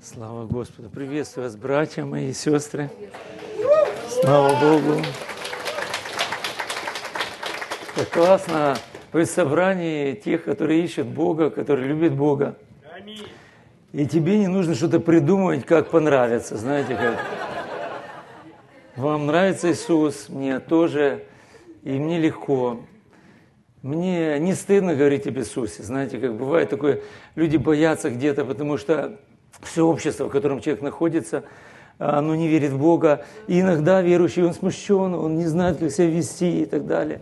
Слава Господу. Приветствую вас, братья мои и сестры. Слава Богу. Как классно быть в собрании тех, которые ищут Бога, которые любят Бога. И тебе не нужно что-то придумывать, как понравится. Знаете, как вам нравится Иисус, мне тоже, и мне легко. Мне не стыдно говорить об Иисусе. Знаете, как бывает такое, люди боятся где-то, потому что все общество, в котором человек находится, оно не верит в Бога. И иногда верующий, он смущен, он не знает, как себя вести и так далее.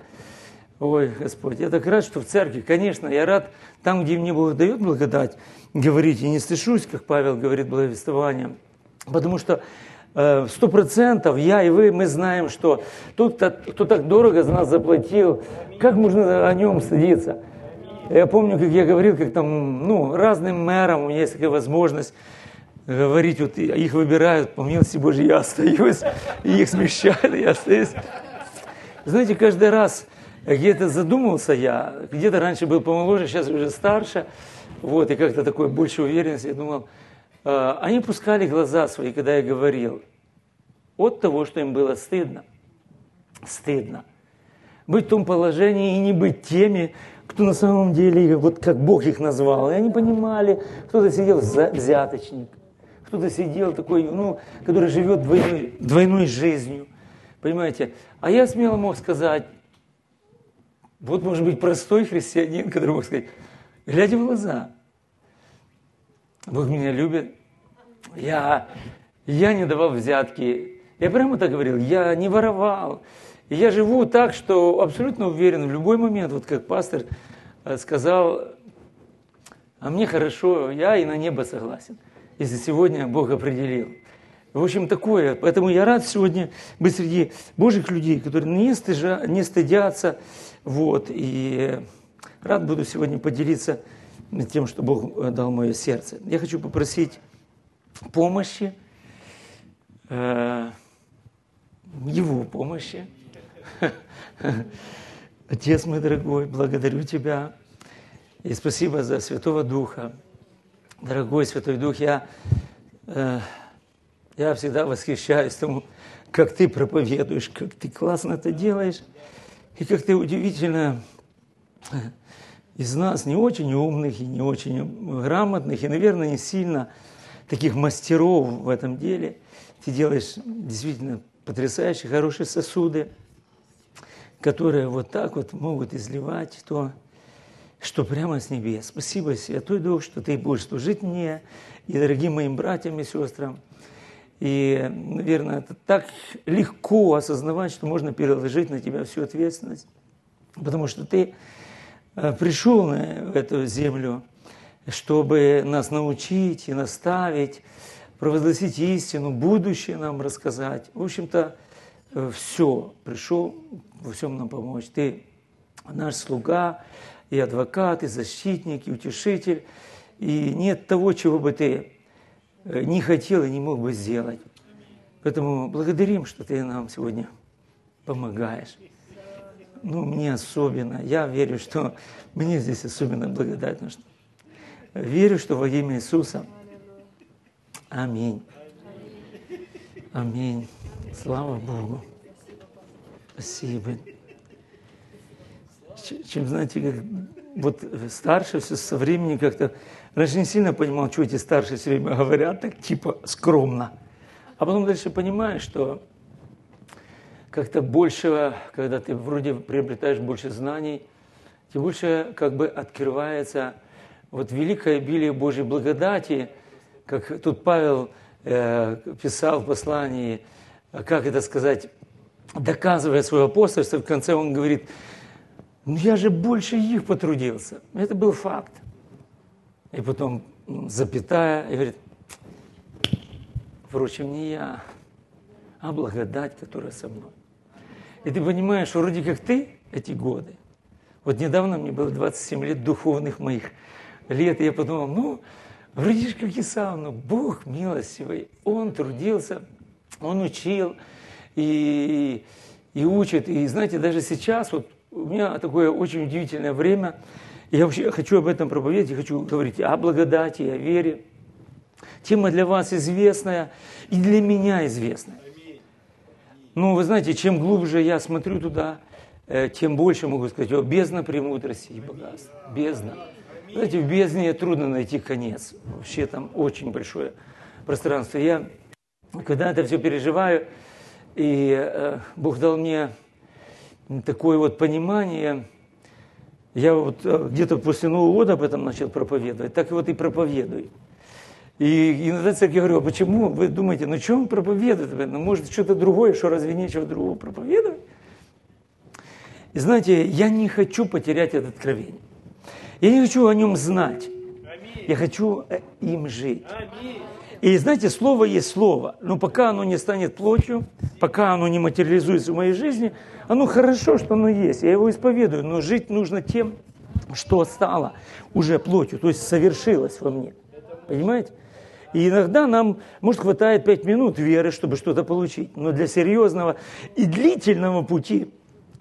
Ой, Господь, я так рад, что в церкви, конечно, я рад там, где мне Бог дает благодать, говорить, и не стыжусь, как Павел говорит, благовествованием. Потому что э, сто процентов я и вы, мы знаем, что тот, кто так дорого за нас заплатил, как можно о нем стыдиться? Я помню, как я говорил, как там, ну, разным мэрам у меня есть такая возможность говорить, вот их выбирают, по милости Божьей я остаюсь, и их смещают, я остаюсь. Знаете, каждый раз где-то задумался я, где-то раньше был помоложе, сейчас уже старше, вот, и как-то такой больше уверенности, я думал, э, они пускали глаза свои, когда я говорил, от того, что им было стыдно. Стыдно. Быть в том положении и не быть теми, кто на самом деле, вот как Бог их назвал. И они понимали, кто-то сидел взяточник, кто-то сидел такой, ну, который живет двойной, двойной жизнью. Понимаете? А я смело мог сказать, вот может быть простой христианин, который мог сказать, глядя в глаза, Бог меня любит, я, я не давал взятки, я прямо так говорил, я не воровал, и я живу так, что абсолютно уверен, в любой момент, вот как пастор э, сказал, а мне хорошо, я и на небо согласен, если сегодня Бог определил. В общем, такое. Поэтому я рад сегодня быть среди Божьих людей, которые не, стыжа, не стыдятся. Вот, и рад буду сегодня поделиться тем, что Бог э, дал мое сердце. Я хочу попросить помощи, э, Его помощи, Отец мой дорогой, благодарю Тебя и спасибо за Святого Духа. Дорогой Святой Дух, я, э, я всегда восхищаюсь тому, как Ты проповедуешь, как Ты классно это делаешь, и как Ты удивительно э, из нас не очень умных и не очень грамотных, и, наверное, не сильно таких мастеров в этом деле. Ты делаешь действительно потрясающие, хорошие сосуды – которые вот так вот могут изливать то, что прямо с небес. Спасибо, Святой Дух, что Ты будешь служить мне и дорогим моим братьям и сестрам. И, наверное, это так легко осознавать, что можно переложить на Тебя всю ответственность, потому что Ты э, пришел на эту землю, чтобы нас научить и наставить, провозгласить истину, будущее нам рассказать. В общем-то, все, пришел во всем нам помочь. Ты наш слуга, и адвокат, и защитник, и утешитель. И нет того, чего бы ты э, не хотел и не мог бы сделать. Поэтому благодарим, что ты нам сегодня помогаешь. Ну, мне особенно. Я верю, что мне здесь особенно благодатно. Что верю, что во имя Иисуса. Аминь. Аминь. Слава Богу. Спасибо. Чем, знаете, как вот старше все со временем как-то... Раньше не сильно понимал, что эти старшие все время говорят, так типа скромно. А потом дальше понимаешь, что как-то больше, когда ты вроде приобретаешь больше знаний, тем больше как бы открывается вот великое обилие Божьей благодати, как тут Павел э, писал в послании, как это сказать, доказывая свое апостольство, в конце он говорит, ну я же больше их потрудился. Это был факт. И потом запятая, и говорит, впрочем, не я, а благодать, которая со мной. И ты понимаешь, вроде как ты эти годы, вот недавно мне было 27 лет духовных моих лет, и я подумал, ну, вроде как и сам, но Бог милостивый, Он трудился, Он учил, и, и учит. И знаете, даже сейчас вот у меня такое очень удивительное время. Я вообще хочу об этом проповедовать, я хочу говорить о благодати, о вере. Тема для вас известная и для меня известная. Ну, вы знаете, чем глубже я смотрю туда, э, тем больше могу сказать, о, бездна премудрости и богатства. Бездна. Знаете, в бездне трудно найти конец. Вообще там очень большое пространство. Я, когда это все переживаю, и э, Бог дал мне такое вот понимание, я вот э, где-то после Нового года об этом начал проповедовать, так и вот и проповедую. И иногда церковь говорю, а почему вы думаете, ну что он проповедует? Ну, может, что-то другое, что разве нечего другого проповедовать? И знаете, я не хочу потерять это откровение. Я не хочу о нем знать. Я хочу э, им жить. И знаете, слово есть слово, но пока оно не станет плотью, пока оно не материализуется в моей жизни, оно хорошо, что оно есть, я его исповедую, но жить нужно тем, что стало уже плотью, то есть совершилось во мне. Понимаете? И иногда нам, может, хватает пять минут веры, чтобы что-то получить. Но для серьезного и длительного пути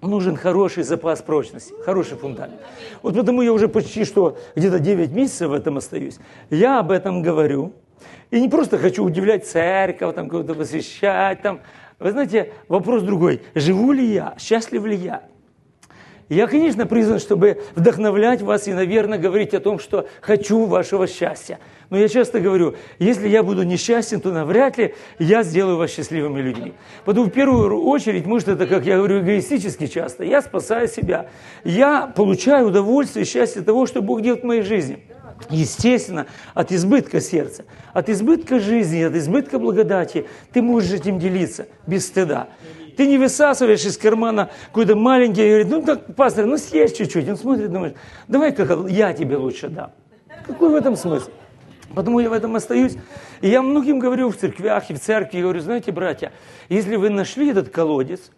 нужен хороший запас прочности, хороший фундамент. Вот потому я уже почти что где-то 9 месяцев в этом остаюсь. Я об этом говорю. И не просто хочу удивлять церковь, там кого-то посвящать. Там. Вы знаете, вопрос другой. Живу ли я? Счастлив ли я? Я, конечно, призван, чтобы вдохновлять вас и, наверное, говорить о том, что хочу вашего счастья. Но я часто говорю, если я буду несчастен, то навряд ли я сделаю вас счастливыми людьми. Потому в первую очередь, может, это, как я говорю, эгоистически часто, я спасаю себя. Я получаю удовольствие и счастье того, что Бог делает в моей жизни. Естественно, от избытка сердца, от избытка жизни, от избытка благодати ты можешь этим делиться без стыда. Ты не высасываешь из кармана какой-то маленький и говорит, ну так, пастор, ну съешь чуть-чуть. Он смотрит, думает, давай как я тебе лучше дам. Какой в этом смысл? Потому я в этом остаюсь. И я многим говорю в церквях и в церкви, говорю, знаете, братья, если вы нашли этот колодец,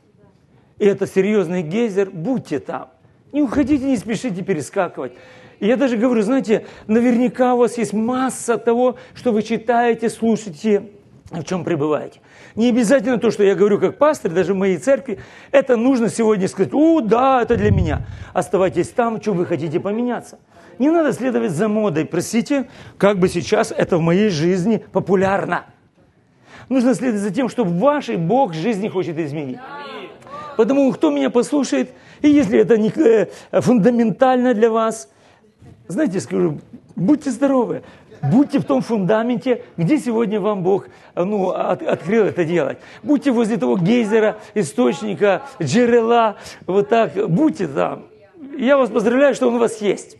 и это серьезный гейзер, будьте там. Не уходите, не спешите перескакивать. И я даже говорю, знаете, наверняка у вас есть масса того, что вы читаете, слушаете, в чем пребываете. Не обязательно то, что я говорю как пастор, даже в моей церкви, это нужно сегодня сказать, о, да, это для меня. Оставайтесь там, что вы хотите поменяться. Не надо следовать за модой. Простите, как бы сейчас это в моей жизни популярно. Нужно следовать за тем, что вашей Бог жизни хочет изменить. Потому кто меня послушает, и если это не э, фундаментально для вас, знаете, скажу, будьте здоровы, будьте в том фундаменте, где сегодня вам Бог ну, от, открыл это делать. Будьте возле того гейзера, источника, джерела, вот так, будьте там. Я вас поздравляю, что он у вас есть.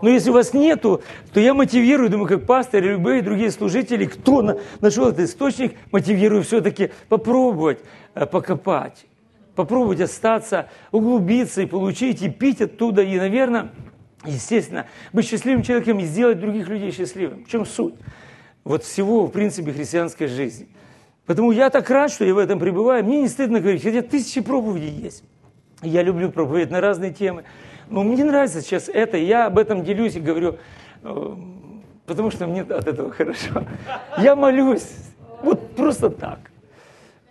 Но если у вас нету, то я мотивирую, думаю, как пастор и любые другие служители, кто на, нашел этот источник, мотивирую все-таки попробовать э, покопать, попробовать остаться, углубиться и получить, и пить оттуда, и, наверное, естественно, быть счастливым человеком и сделать других людей счастливым. В чем суть? Вот всего, в принципе, христианской жизни. Поэтому я так рад, что я в этом пребываю. Мне не стыдно говорить, хотя тысячи проповедей есть. Я люблю проповедовать на разные темы. Но мне нравится сейчас это, я об этом делюсь и говорю, э, потому что мне от этого хорошо. Я молюсь, вот просто так.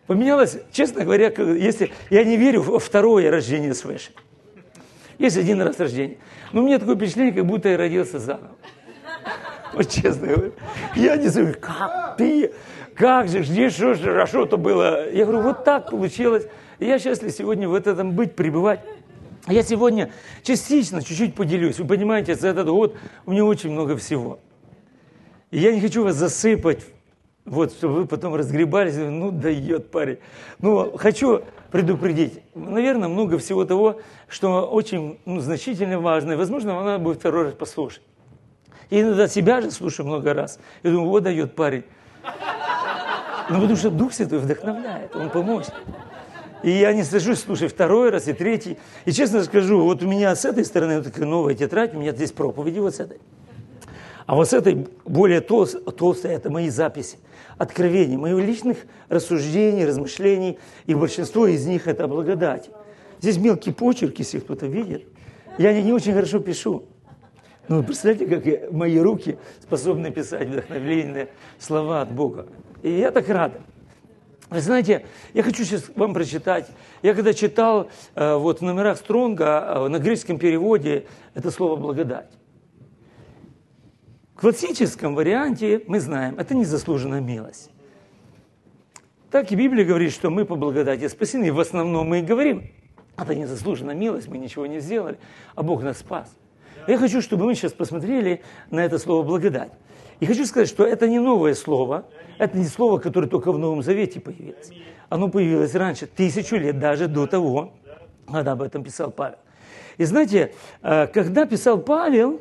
Поменялось, честно говоря, если я не верю во второе рождение свыше. Есть один раз рождение. Но у меня такое впечатление, как будто я родился заново. Вот честно говоря. Я не знаю, как ты, как же, здесь что же хорошо-то было. Я говорю, вот так получилось. И я счастлив сегодня в этом быть, пребывать. Я сегодня частично, чуть-чуть поделюсь. Вы понимаете, за этот год у меня очень много всего. И я не хочу вас засыпать, вот, чтобы вы потом разгребались, ну, дает парень. Ну, хочу предупредить. Наверное, много всего того, что очень ну, значительно важно. И, возможно, надо будет второй раз послушать. И иногда себя же слушаю много раз. И думаю, вот дает парень. Ну, потому что Дух Святой вдохновляет, Он поможет. И я не сажусь, слушай, второй раз и третий. И честно скажу, вот у меня с этой стороны вот такая новая тетрадь, у меня здесь проповеди вот с этой. А вот с этой более толст, толстая, это мои записи, откровения, моих личных рассуждений, размышлений. И большинство из них это благодать. Здесь мелкий почерк, если кто-то видит. Я не, не очень хорошо пишу. Но представляете, как я, мои руки способны писать вдохновленные слова от Бога. И я так рад. Вы знаете, я хочу сейчас вам прочитать. Я когда читал э, вот в номерах Стронга э, на греческом переводе это слово «благодать». классическом варианте мы знаем, это незаслуженная милость. Так и Библия говорит, что мы по благодати спасены. В основном мы и говорим, это незаслуженная милость, мы ничего не сделали, а Бог нас спас. Я хочу, чтобы мы сейчас посмотрели на это слово «благодать». И хочу сказать, что это не новое слово, это не слово, которое только в Новом Завете появилось. Оно появилось раньше, тысячу лет, даже до того, когда об этом писал Павел. И знаете, э, когда писал Павел,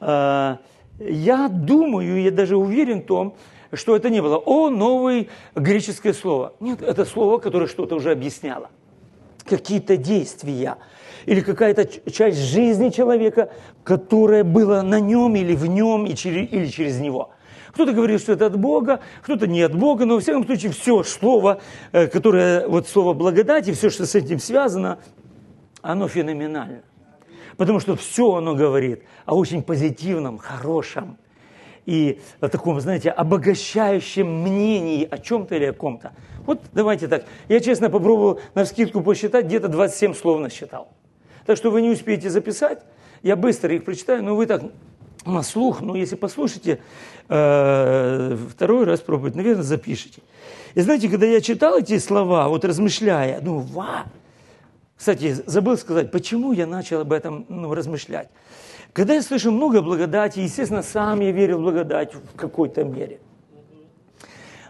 э, я думаю, я даже уверен в том, что это не было «о» новое греческое слово. Нет, это слово, которое что-то уже объясняло. Какие-то действия или какая-то часть жизни человека, которая была на нем или в нем или через него. Кто-то говорит, что это от Бога, кто-то не от Бога, но во всяком случае все слово, э, которое, вот слово благодати, все, что с этим связано, оно феноменально. Потому что все оно говорит о очень позитивном, хорошем и о таком, знаете, обогащающем мнении о чем-то или о ком-то. Вот давайте так. Я честно попробовал на скидку посчитать, где-то 27 слов насчитал. Так что вы не успеете записать, я быстро их прочитаю, но вы так на слух, но если послушаете, э, второй раз пробовать, наверное, запишите. И знаете, когда я читал эти слова, вот размышляя, ну, ва! Кстати, забыл сказать, почему я начал об этом ну, размышлять. Когда я слышу много благодати, естественно, сам я верю в благодать в какой-то мере.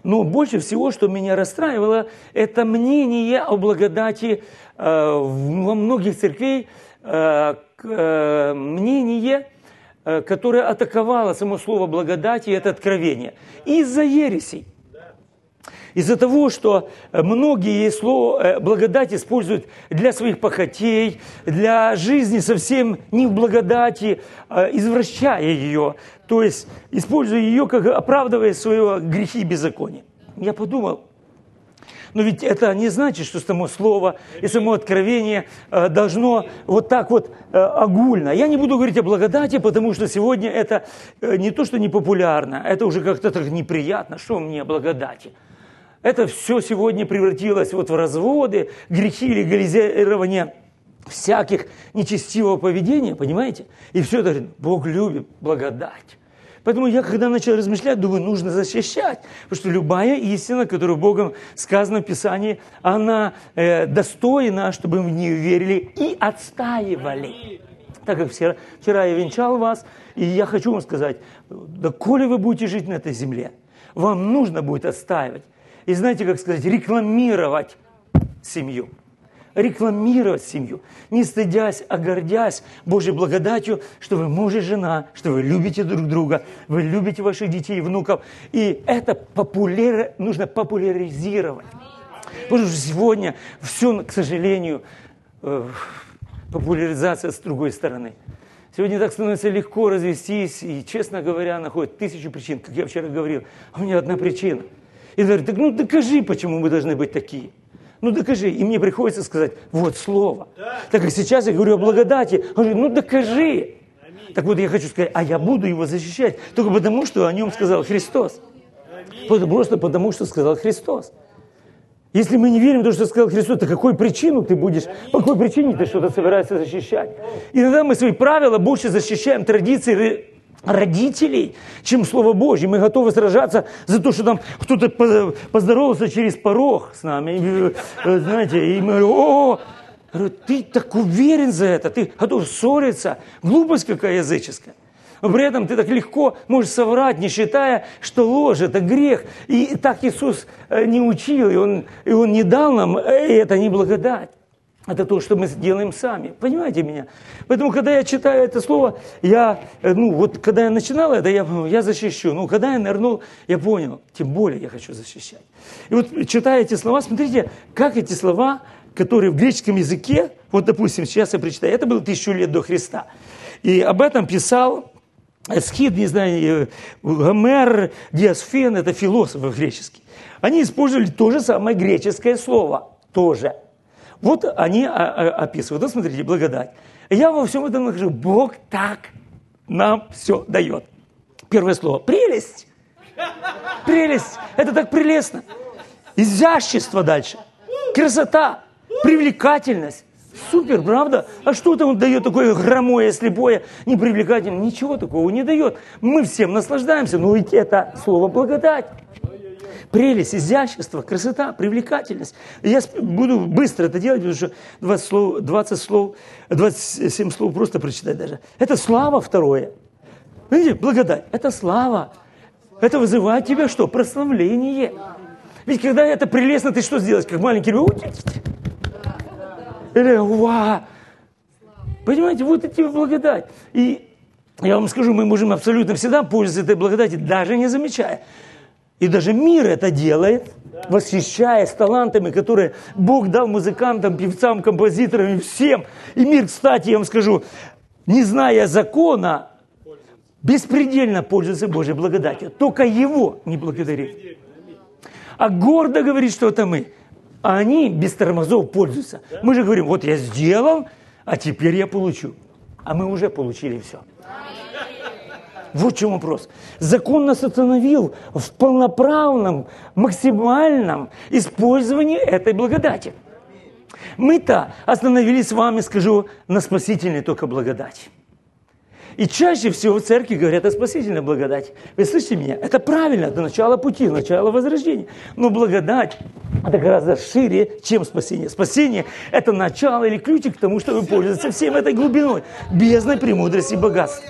Но больше всего, что меня расстраивало, это мнение о благодати э, во многих церквей, э, э, мнение, которое атаковало само слово благодати и это откровение. Из-за ересей. Из-за того, что многие слово благодать используют для своих похотей, для жизни совсем не в благодати, извращая ее, то есть используя ее, как оправдывая свои грехи и беззаконие. Я подумал, но ведь это не значит, что само слово и само откровение э, должно вот так вот э, огульно. Я не буду говорить о благодати, потому что сегодня это не то, что не популярно, это уже как-то так неприятно, что мне благодати. Это все сегодня превратилось вот в разводы, грехи, легализирование всяких нечестивого поведения, понимаете? И все это Бог любит, благодать. Поэтому я, когда начал размышлять, думаю, нужно защищать. Потому что любая истина, которая Богом сказана в Писании, она э, достойна, чтобы в нее верили и отстаивали. Так как вчера, вчера я венчал вас, и я хочу вам сказать, да коли вы будете жить на этой земле, вам нужно будет отстаивать и знаете, как сказать, рекламировать семью. Рекламировать семью, не стыдясь, а гордясь Божьей благодатью, что вы муж и жена, что вы любите друг друга, вы любите ваших детей и внуков. И это популяр... нужно популяризировать. Потому что сегодня все, к сожалению, э, популяризация с другой стороны. Сегодня так становится легко развестись, и, честно говоря, находят тысячу причин, как я вчера говорил. А у меня одна причина – и говорит, так ну докажи, почему мы должны быть такие. Ну докажи. И мне приходится сказать, вот слово. Да. Так как сейчас я говорю о благодати. Он говорит, ну докажи. Аминь. Так вот я хочу сказать, а я буду его защищать только потому, что о нем сказал Христос. Аминь. Просто потому, что сказал Христос. Если мы не верим в то, что сказал Христос, то какой причину ты будешь, по какой причине ты что-то собираешься защищать? Иногда мы свои правила больше защищаем традиции родителей, чем Слово Божье. Мы готовы сражаться за то, что там кто-то поздоровался через порог с нами. Э, знаете, и мы говорим, о, ты так уверен за это, ты готов ссориться. Глупость какая языческая. Но при этом ты так легко можешь соврать, не считая, что ложь – это грех. И так Иисус э, не учил, и Он, и он не дал нам, э, и это не благодать. Это то, что мы делаем сами. Понимаете меня? Поэтому, когда я читаю это слово, я, э, ну, вот когда я начинал это, я, я защищу. Ну, когда я нырнул, я понял, тем более я хочу защищать. И вот читая эти слова, смотрите, как эти слова, которые в греческом языке, вот, допустим, сейчас я прочитаю, это было тысячу лет до Христа. И об этом писал Эсхид, не знаю, э, Гомер, Диасфен, это философы греческие. Они использовали то же самое греческое слово, тоже – вот они а, а, описывают. Вот смотрите, благодать. Я во всем этом нахожу. Бог так нам все дает. Первое слово. Прелесть. Прелесть. Это так прелестно. Изящество дальше. Красота. Привлекательность. Супер, правда? А что-то он дает такое хромое, слепое, непривлекательное? Ничего такого не дает. Мы всем наслаждаемся, но ведь это слово благодать. Прелесть, изящество, красота, привлекательность. Я буду быстро это делать, потому что 20 слов, 20 слов, 27 слов просто прочитать даже. Это слава второе. Видите, благодать. Это слава. Это вызывает тебя что? Прославление. Ведь когда это прелестно, ты что сделаешь? Как маленький ребенок? Или уа! Понимаете, вот эти благодать. И я вам скажу, мы можем абсолютно всегда пользоваться этой благодатью, даже не замечая. И даже мир это делает, восхищаясь талантами, которые Бог дал музыкантам, певцам, композиторам и всем. И мир, кстати, я вам скажу, не зная закона, беспредельно пользуется Божьей благодатью. Только Его не благодарит. А гордо говорит, что это мы. А они без тормозов пользуются. Мы же говорим, вот я сделал, а теперь я получу. А мы уже получили все. Вот в чем вопрос. Закон нас остановил в полноправном, максимальном использовании этой благодати. Мы-то остановились с вами, скажу, на спасительной только благодати. И чаще всего в церкви говорят о спасительной благодати. Вы слышите меня? Это правильно, это начало пути, начало возрождения. Но благодать это гораздо шире, чем спасение. Спасение – это начало или ключик к тому, чтобы пользоваться всем этой глубиной, бездной премудрости и богатства.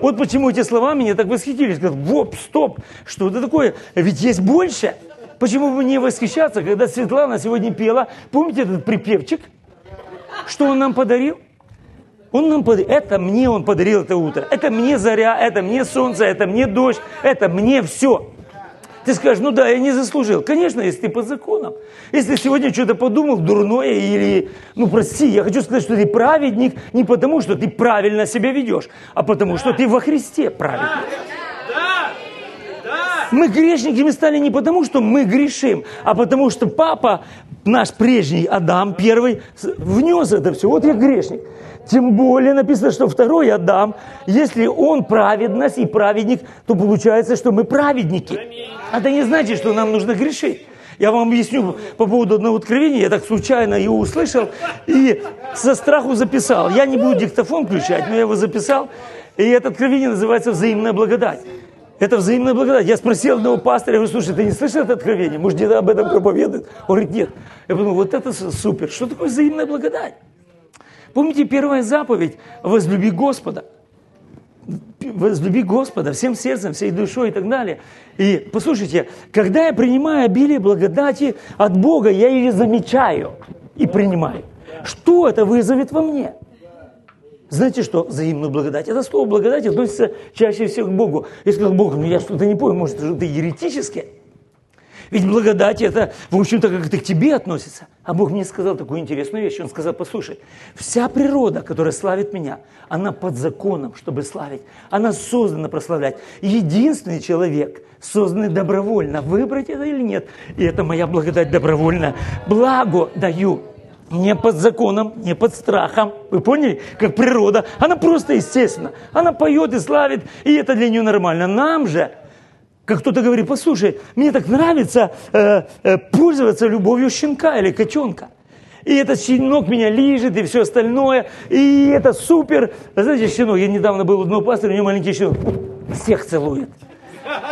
Вот почему эти слова меня так восхитили. Сказать, воп, стоп, что это такое? Ведь есть больше. Почему бы не восхищаться, когда Светлана сегодня пела, помните этот припевчик? Что он нам подарил? Он нам подарил, это мне он подарил это утро, это мне заря, это мне солнце, это мне дождь, это мне все. Ты скажешь, ну да, я не заслужил. Конечно, если ты по законам. Если сегодня что-то подумал дурное или, ну прости, я хочу сказать, что ты праведник не потому, что ты правильно себя ведешь, а потому, что ты во Христе праведник. Мы грешниками стали не потому, что мы грешим, а потому что папа, наш прежний Адам, первый, внес это все. Вот я грешник. Тем более написано, что второй Адам, если он праведность и праведник, то получается, что мы праведники. Это не значит, что нам нужно грешить. Я вам объясню по поводу одного откровения. Я так случайно его услышал и со страху записал. Я не буду диктофон включать, но я его записал. И это откровение называется «Взаимная благодать». Это взаимная благодать. Я спросил одного пастора, я говорю, слушай, ты не слышал это откровение? Может, где-то об этом проповедует? Он говорит, нет. Я подумал, вот это супер. Что такое взаимная благодать? Помните первая заповедь «Возлюби Господа». Возлюби Господа всем сердцем, всей душой и так далее. И послушайте, когда я принимаю обилие благодати от Бога, я ее замечаю и принимаю. Что это вызовет во мне? Знаете что? Взаимную благодать. Это слово благодать относится чаще всего к Богу. Я сказал, Бог, ну я что-то не понял, может, это еретическое? Ведь благодать это, в общем-то, как-то к тебе относится. А Бог мне сказал такую интересную вещь. Он сказал, послушай, вся природа, которая славит меня, она под законом, чтобы славить. Она создана прославлять. Единственный человек, созданный добровольно, выбрать это или нет. И это моя благодать добровольно. Благо даю не под законом, не под страхом. Вы поняли? Как природа. Она просто естественно. Она поет и славит, и это для нее нормально. Нам же как кто-то говорит, послушай, мне так нравится э, э, пользоваться любовью щенка или котенка. И этот щенок меня лижет, и все остальное. И это супер. знаете, щенок, я недавно был у одного пастора, у него маленький щенок. Всех целует.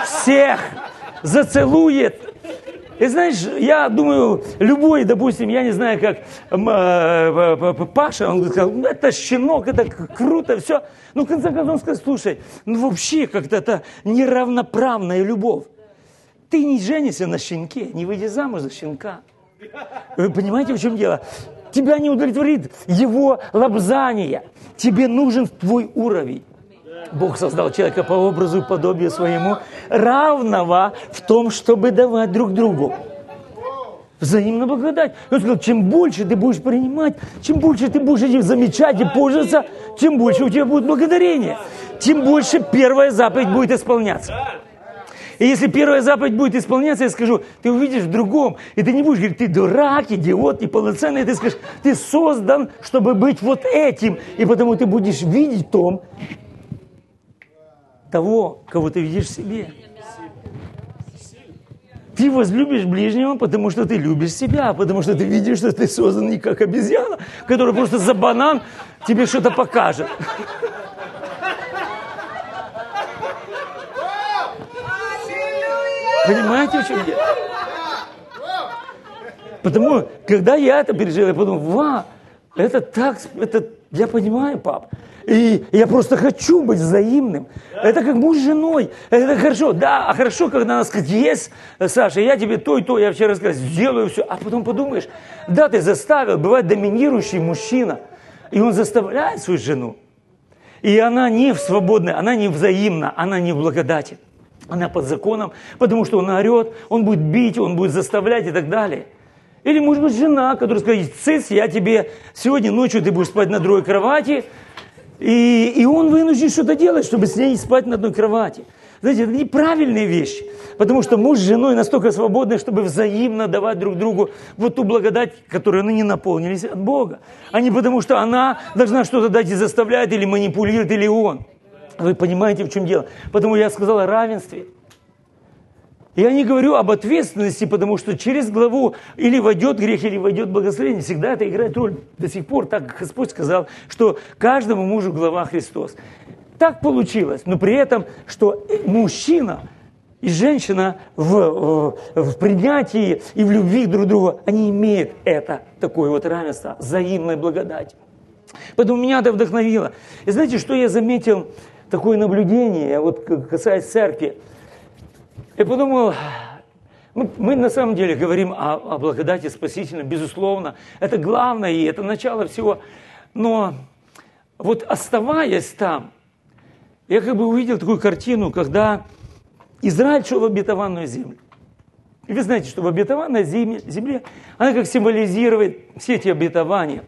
Всех зацелует. И знаешь, я думаю, любой, допустим, я не знаю, как э, Паша, он сказал, «Ну, это щенок, это круто, все. Ну, в конце концов, он сказал, слушай, ну вообще как-то это неравноправная любовь. Ты не женишься на щенке, не выйди замуж за щенка. Вы понимаете, в чем дело? Тебя не удовлетворит его лобзание. Тебе нужен твой уровень. Бог создал человека по образу и подобию своему, равного в том, чтобы давать друг другу. Взаимно благодать. Он сказал, чем больше ты будешь принимать, чем больше ты будешь замечать и пользоваться, тем больше у тебя будет благодарение. Тем больше первая заповедь будет исполняться. И если первая заповедь будет исполняться, я скажу, ты увидишь в другом, и ты не будешь говорить, ты дурак, идиот, неполноценный, ты скажешь, ты создан, чтобы быть вот этим, и потому ты будешь видеть в том, того, кого ты видишь в себе. Ты возлюбишь ближнего, потому что ты любишь себя, потому что ты видишь, что ты создан не как обезьяна, которая просто за банан тебе что-то покажет. Понимаете, в чем дело? Потому, когда я это пережил, я подумал, ва, это так, это, я понимаю, пап. И я просто хочу быть взаимным. Это как муж с женой. Это хорошо. Да, а хорошо, когда она скажет, есть, Саша, я тебе то и то, я вчера сказал, сделаю все. А потом подумаешь, да, ты заставил, бывает доминирующий мужчина. И он заставляет свою жену. И она не свободная, она не взаимна, она не в благодати. Она под законом, потому что он орет, он будет бить, он будет заставлять и так далее. Или, может быть, жена, которая скажет, цыц, я тебе сегодня ночью ты будешь спать на другой кровати, и, и он вынужден что-то делать, чтобы с ней спать на одной кровати. Знаете, это неправильные вещи. Потому что муж с женой настолько свободны, чтобы взаимно давать друг другу вот ту благодать, которую они не наполнились от Бога. А не потому, что она должна что-то дать и заставляет, или манипулирует, или он. Вы понимаете, в чем дело? Потому я сказал о равенстве. Я не говорю об ответственности, потому что через главу или войдет грех, или войдет благословение. Всегда это играет роль. До сих пор так Господь сказал, что каждому мужу глава Христос. Так получилось, но при этом, что мужчина и женщина в, в, в принятии и в любви друг к другу, они имеют это, такое вот равенство, взаимной благодать. Поэтому меня это вдохновило. И знаете, что я заметил, такое наблюдение, вот касаясь церкви. Я подумал, мы, мы на самом деле говорим о, о благодати спасительной, безусловно. Это главное, и это начало всего. Но вот оставаясь там, я как бы увидел такую картину, когда Израиль шел в обетованную землю. И вы знаете, что в обетованной земле, земле она как символизирует все эти обетования,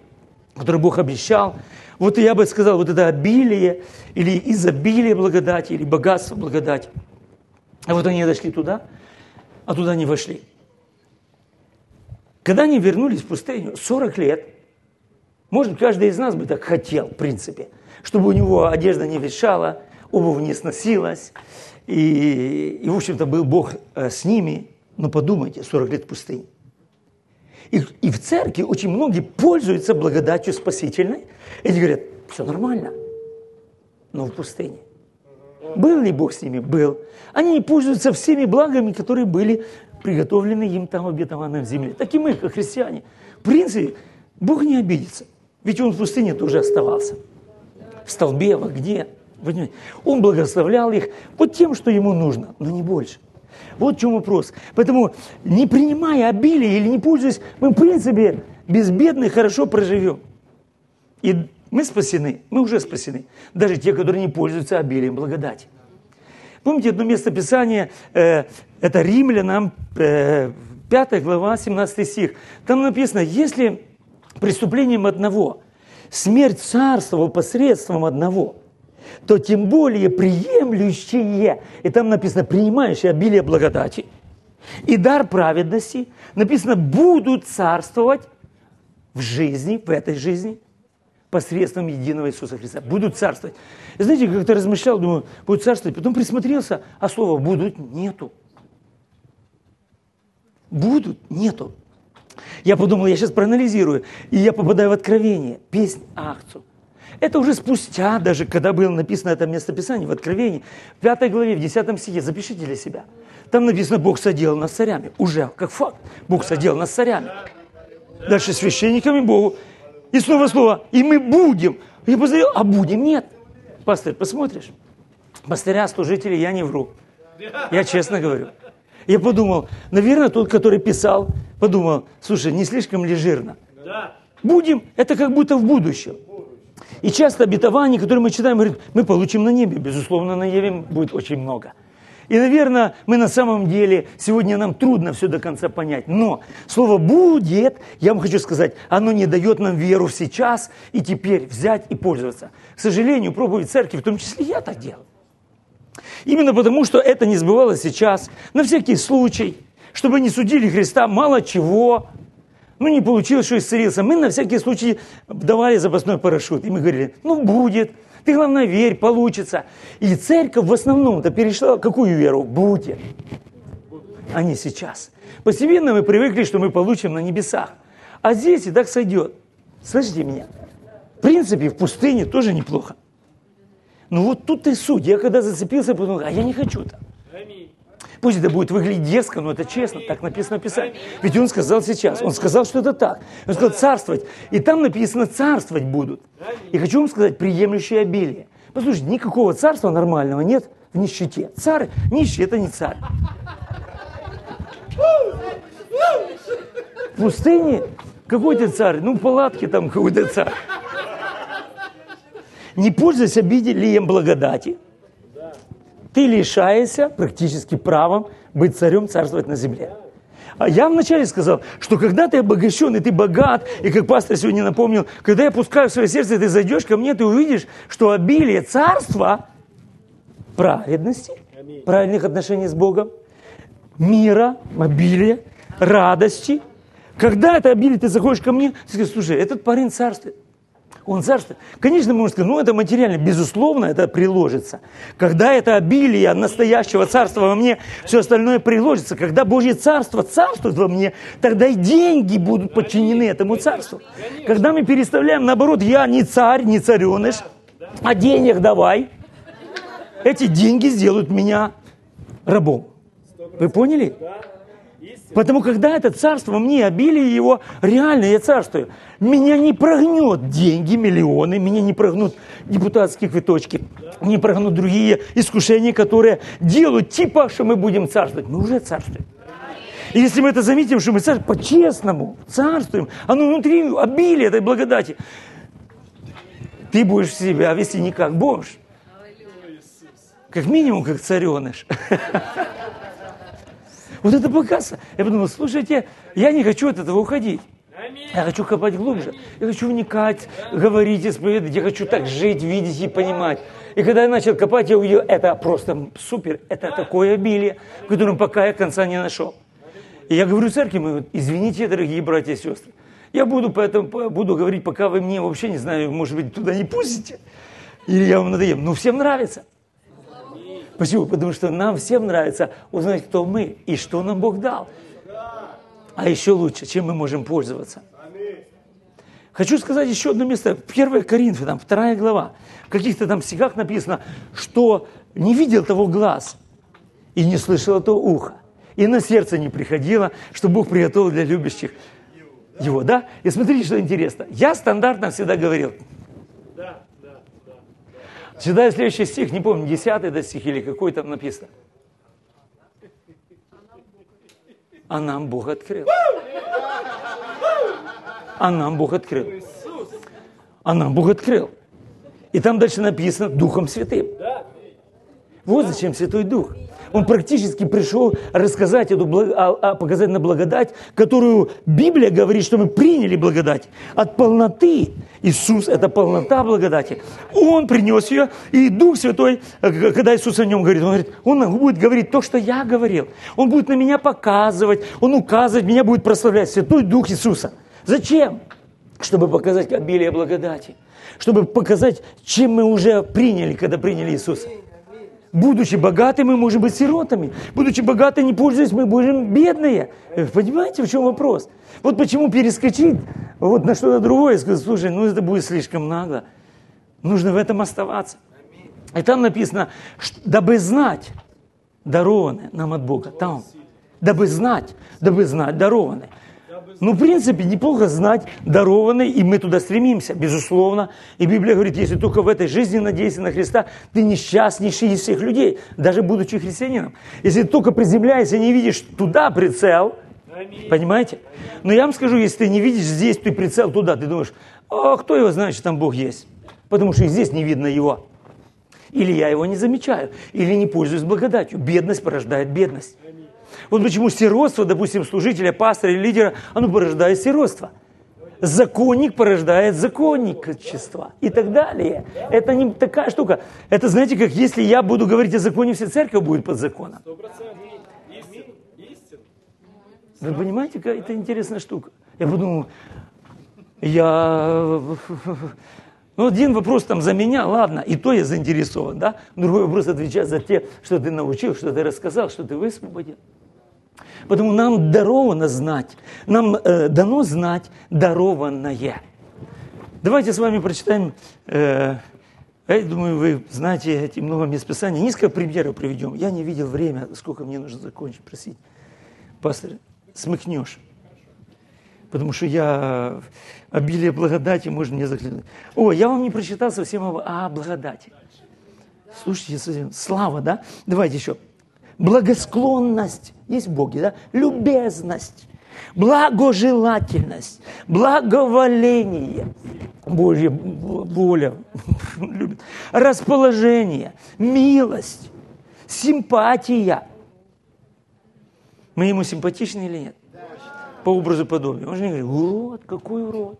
которые Бог обещал. Вот я бы сказал, вот это обилие или изобилие благодати, или богатство благодати. А вот они дошли туда, а туда не вошли. Когда они вернулись в пустыню, 40 лет, может, каждый из нас бы так хотел, в принципе, чтобы у него одежда не ветшала, обувь не сносилась, и, и в общем-то, был Бог э, с ними. Но подумайте, 40 лет в пустыне. И, и в церкви очень многие пользуются благодатью спасительной. И говорят, все нормально, но в пустыне. Был ли Бог с ними? Был. Они не пользуются всеми благами, которые были приготовлены им там в обетованной земле. Так и мы, как христиане. В принципе, Бог не обидится. Ведь Он в пустыне тоже оставался. В столбе, в огне. Он благословлял их вот тем, что ему нужно, но не больше. Вот в чем вопрос. Поэтому, не принимая обилие или не пользуясь, мы, в принципе, безбедно и хорошо проживем. И мы спасены, мы уже спасены. Даже те, которые не пользуются обилием благодати. Помните одно место Писания, э, это Римлянам, э, 5 глава, 17 стих. Там написано, если преступлением одного смерть царствовала посредством одного – то тем более приемлющие, и там написано, принимающие обилие благодати, и дар праведности, написано, будут царствовать в жизни, в этой жизни, посредством единого Иисуса Христа. Будут царствовать. И знаете, как-то размышлял, думаю, будут царствовать, потом присмотрелся, а слова «будут» нету. Будут нету. Я подумал, я сейчас проанализирую, и я попадаю в откровение. Песнь Ахцу. Это уже спустя, даже когда было написано это местописание в Откровении, в 5 главе, в 10 стихе, запишите для себя. Там написано, Бог садил нас царями. Уже, как факт, Бог садил нас царями. Дальше священниками Богу. И снова слово, и мы будем. Я посмотрел, а будем? Нет. Пастор, посмотришь? Пастыря, служители, я не вру. Я честно говорю. Я подумал, наверное, тот, который писал, подумал, слушай, не слишком ли жирно? Будем, это как будто в будущем. И часто обетования, которые мы читаем, говорят, мы получим на небе. Безусловно, на небе будет очень много. И, наверное, мы на самом деле, сегодня нам трудно все до конца понять. Но слово «будет», я вам хочу сказать, оно не дает нам веру сейчас и теперь взять и пользоваться. К сожалению, проповедь церкви, в том числе я так делал. Именно потому, что это не сбывалось сейчас, на всякий случай, чтобы не судили Христа мало чего, ну, не получилось, что исцелился. Мы на всякий случай давали запасной парашют. И мы говорили, ну, будет. Ты, главное, верь, получится. И церковь в основном-то перешла какую веру? Будет. а не сейчас. Постепенно мы привыкли, что мы получим на небесах. А здесь и так сойдет. Слышите меня? В принципе, в пустыне тоже неплохо. Но вот тут и суть. Я когда зацепился, подумал, а я не хочу так. Пусть это будет выглядеть дерзко, но это честно, так написано в Писании. Ведь он сказал сейчас, он сказал, что это так. Он сказал царствовать. И там написано царствовать будут. И хочу вам сказать, приемлющее обилие. Послушайте, никакого царства нормального нет в нищете. Царь, нищий – это не царь. В пустыне какой ты царь? Ну, в палатке там какой-то царь. Не пользуйся обилием благодати – ты лишаешься практически правом быть царем, царствовать на земле. А я вначале сказал, что когда ты обогащен, и ты богат, и как пастор сегодня напомнил, когда я пускаю в свое сердце, ты зайдешь ко мне, ты увидишь, что обилие царства, праведности, правильных отношений с Богом, мира, обилия, радости. Когда это обилие, ты заходишь ко мне, ты скажешь, слушай, этот парень царствует. Он царство. Конечно, можно сказать, ну это материально, безусловно, это приложится. Когда это обилие настоящего царства во мне, все остальное приложится. Когда Божье царство царствует во мне, тогда и деньги будут подчинены этому царству. Когда мы переставляем, наоборот, я не царь, не цареныш, а денег давай, эти деньги сделают меня рабом. Вы поняли? Потому когда это царство мне, обилие его, реально я царствую. Меня не прогнет деньги, миллионы, меня не прогнут депутатские квиточки, не прогнут другие искушения, которые делают типа, что мы будем царствовать. Мы уже царствуем. И если мы это заметим, что мы царствуем по-честному, царствуем, оно внутри обилие этой благодати, ты будешь себя вести не как бомж, как минимум как цареныш. Вот это богатство. Я подумал, слушайте, я не хочу от этого уходить. Я хочу копать глубже. Я хочу вникать, говорить, исповедовать. Я хочу так жить, видеть и понимать. И когда я начал копать, я увидел, это просто супер. Это такое обилие, в котором пока я конца не нашел. И я говорю церкви, мы, извините, дорогие братья и сестры. Я буду, поэтому, буду говорить, пока вы мне вообще, не знаю, может быть, туда не пустите. Или я вам надоем. Но всем нравится. Почему? Потому что нам всем нравится узнать, кто мы и что нам Бог дал. А еще лучше, чем мы можем пользоваться. Хочу сказать еще одно место. 1 Коринфянам, 2 глава. В каких-то там стихах написано, что не видел того глаз и не слышал того уха. И на сердце не приходило, что Бог приготовил для любящих его. Да? И смотрите, что интересно. Я стандартно всегда говорил, Читаю следующий стих, не помню, десятый да стих или какой там написано. А нам Бог открыл. А нам Бог открыл. А нам Бог открыл. И там дальше написано Духом Святым. Вот зачем Святой Дух. Он практически пришел рассказать эту, а, а, показать на благодать, которую Библия говорит, что мы приняли благодать от полноты. Иисус – это полнота благодати. Он принес ее, и Дух Святой, э, когда Иисус о нем говорит, он говорит, он будет говорить то, что я говорил. Он будет на меня показывать, он указывать, меня будет прославлять. Святой Дух Иисуса. Зачем? Чтобы показать обилие благодати. Чтобы показать, чем мы уже приняли, когда приняли Иисуса. Будучи богаты, мы можем быть сиротами. Будучи богаты, не пользуясь, мы будем бедные. Понимаете, в чем вопрос? Вот почему перескочить вот на что-то другое и сказать, слушай, ну это будет слишком нагло. Нужно в этом оставаться. И там написано, дабы знать, дарованное нам от Бога. Там. Дабы знать, дабы знать, дарованное. Ну, в принципе, неплохо знать дарованный, и мы туда стремимся, безусловно. И Библия говорит, если только в этой жизни надеешься на Христа, ты несчастнейший из всех людей, даже будучи христианином. Если ты только приземляешься и не видишь туда прицел, понимаете? Но я вам скажу, если ты не видишь здесь, ты прицел туда, ты думаешь, а кто его знает, что там Бог есть? Потому что и здесь не видно его. Или я его не замечаю, или не пользуюсь благодатью. Бедность порождает бедность. Вот почему сиротство, допустим, служителя, пастора или лидера, оно порождает сиротство. Законник порождает законничество и так далее. Это не такая штука. Это, знаете, как если я буду говорить о законе, вся церковь будет под законом. Вы понимаете, какая это интересная штука? Я подумал, я... Ну, один вопрос там за меня, ладно, и то я заинтересован, да? Другой вопрос отвечать за те, что ты научил, что ты рассказал, что ты высвободил. Потому нам даровано знать, нам э, дано знать дарованное. Давайте с вами прочитаем, э, я думаю, вы знаете эти много мест Писания. Несколько примеров приведем. Я не видел время, сколько мне нужно закончить, просить. Пастор, смыкнешь. Потому что я обилие благодати может мне заклинуть. О, я вам не прочитал совсем о, о благодати. Слушайте, слава, да? Давайте еще. Благосклонность. Есть в Боге, да? Любезность. Благожелательность. Благоволение. Божья воля. Любит. Расположение. Милость. Симпатия. Мы ему симпатичны или нет? По образу подобия. Он же не говорит, урод, какой урод.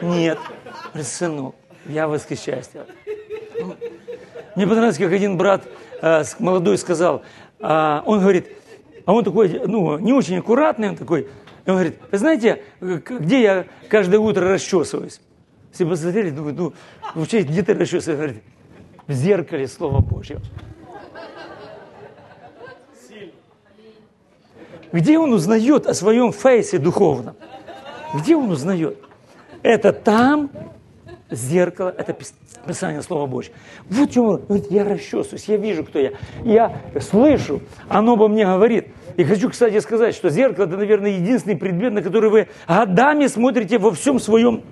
Нет, сынок, я восхищаюсь. Мне понравилось, как один брат молодой сказал, э, он говорит, а он такой, ну, не очень аккуратный, он такой, он говорит, вы знаете, где я каждое утро расчесываюсь? Все посмотрели, думают, ну, вообще, где ты расчесываешься? Говорит, в зеркале Слова Божьего. Где он узнает о своем фейсе духовном? Где он узнает? Это там зеркало, это Писание Слова Божьего. Вот чему, говорит, я расчесываюсь, я вижу, кто я. Я слышу, оно обо мне говорит. И хочу, кстати, сказать, что зеркало – это, наверное, единственный предмет, на который вы годами смотрите во всем своем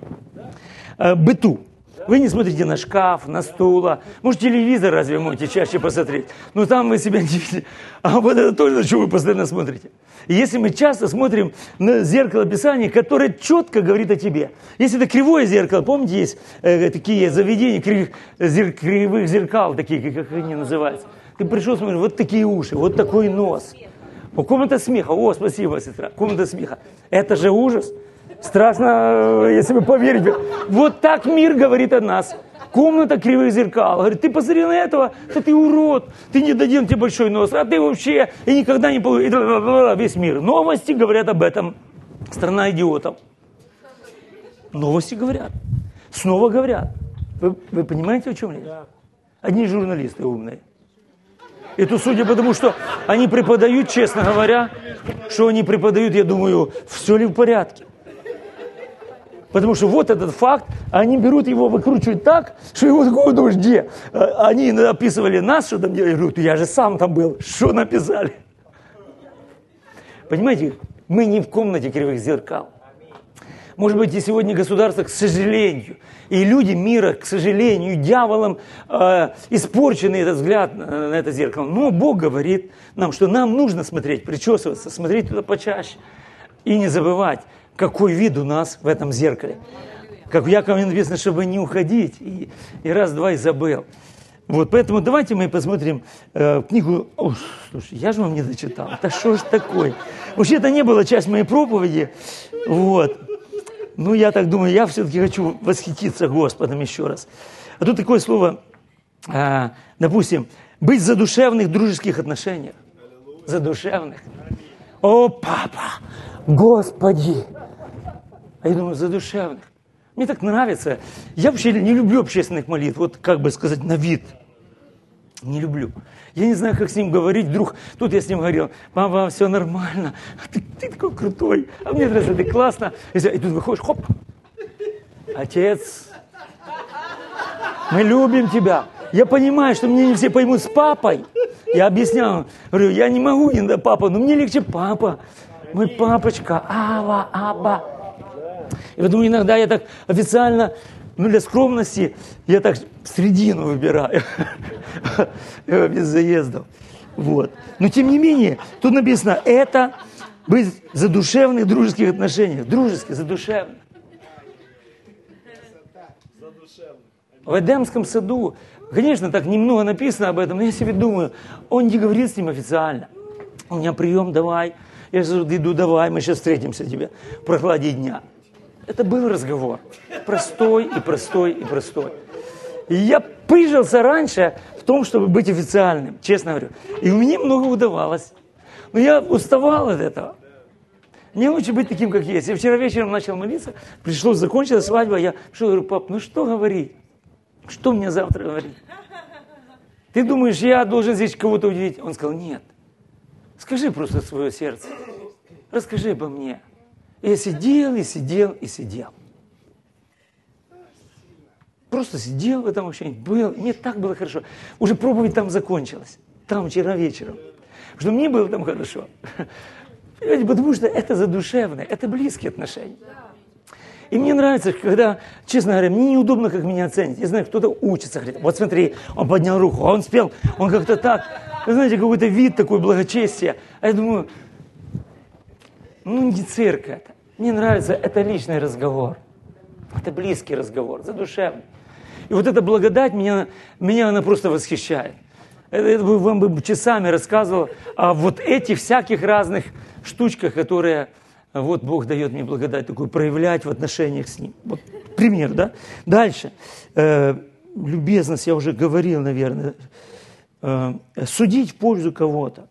э, быту. Вы не смотрите на шкаф, на стула. Может, телевизор разве можете чаще посмотреть? Но там вы себя не видите. А вот это тоже, на что вы постоянно смотрите. И если мы часто смотрим на зеркало Писания, которое четко говорит о тебе. Если это кривое зеркало, помните, есть э, такие заведения кривых, зер, кривых зеркал, такие, как они называются. Ты пришел, смотришь, вот такие уши, вот такой нос. Комната смеха. О, спасибо, сестра. Комната смеха. Это же ужас. Страшно, э, если вы поверите. Вот так мир говорит о нас. Комната кривых зеркал. Говорит, ты посмотри на этого, что ты урод, ты не дадим тебе большой нос, а ты вообще и никогда не получишь. Весь мир. Новости говорят об этом. Страна идиотов. Новости говорят. Снова говорят. Вы, вы понимаете, о чем речь? Одни журналисты умные. Это судя по тому, что они преподают, честно говоря, что они преподают, я думаю, все ли в порядке. Потому что вот этот факт, они берут его, выкручивают так, что его такого думаешь, где? А, они описывали нас, что там делали, я говорю, я же сам там был, что написали? Понимаете, мы не в комнате кривых зеркал. Может быть, и сегодня государство, к сожалению, и люди мира, к сожалению, дьяволом э, испорчены этот взгляд на, на это зеркало. Но Бог говорит нам, что нам нужно смотреть, причесываться, смотреть туда почаще и не забывать, какой вид у нас в этом зеркале. Как в Якове написано, чтобы не уходить. И, и раз-два и забыл. Вот, поэтому давайте мы посмотрим э, книгу. О, слушай, я же вам не дочитал. Да что ж такое? Вообще это не была часть моей проповеди. Вот. Ну, я так думаю, я все-таки хочу восхититься Господом еще раз. А тут такое слово, э, допустим, быть в задушевных дружеских отношениях. Задушевных. О, папа, Господи! А я думаю, задушевных. Мне так нравится. Я вообще не люблю общественных молитв, вот как бы сказать, на вид. Не люблю. Я не знаю, как с ним говорить. Вдруг тут я с ним говорил, папа, все нормально. А ты, ты такой крутой. А мне нравится, ты классно. И тут выходишь, хоп. Отец, мы любим тебя. Я понимаю, что мне не все поймут с папой. Я объяснял, говорю, я не могу иногда папа, но мне легче папа. Мой папочка, Ава, Аба. И поэтому иногда я так официально, ну для скромности, я так средину выбираю, без заездов. Вот. Но тем не менее, тут написано, это быть в задушевных дружеских отношениях. Дружеских, задушевных. В Эдемском саду, конечно, так немного написано об этом, но я себе думаю, он не говорит с ним официально. У меня прием давай, я же иду давай, мы сейчас встретимся тебе в прохладе дня. Это был разговор. Простой и простой и простой. И я прижился раньше в том, чтобы быть официальным, честно говорю. И меня много удавалось. Но я уставал от этого. Мне лучше быть таким, как есть. Я вчера вечером начал молиться, пришлось, закончилась свадьба, я пришел говорю, пап, ну что говорить? Что мне завтра говорить? Ты думаешь, я должен здесь кого-то удивить? Он сказал, нет. Скажи просто свое сердце. Расскажи обо мне. Я сидел, и сидел, и сидел. Просто сидел в этом общении, был, мне так было хорошо. Уже проповедь там закончилась, там вчера вечером. Что мне было там хорошо. Понимаете, потому что это задушевное, это близкие отношения. И мне нравится, когда, честно говоря, мне неудобно, как меня оценить. Я знаю, кто-то учится, говорит, вот смотри, он поднял руку, он спел, он как-то так. Вы знаете, какой-то вид такой благочестия. А я думаю, ну не цирк это. Мне нравится, это личный разговор. Это близкий разговор, задушевный. И вот эта благодать меня, меня она просто восхищает. Это, это бы вам бы часами рассказывал о вот этих всяких разных штучках, которые вот Бог дает мне благодать такую проявлять в отношениях с Ним. Вот пример, да? Дальше. Э, любезность, я уже говорил, наверное. Э, судить в пользу кого-то.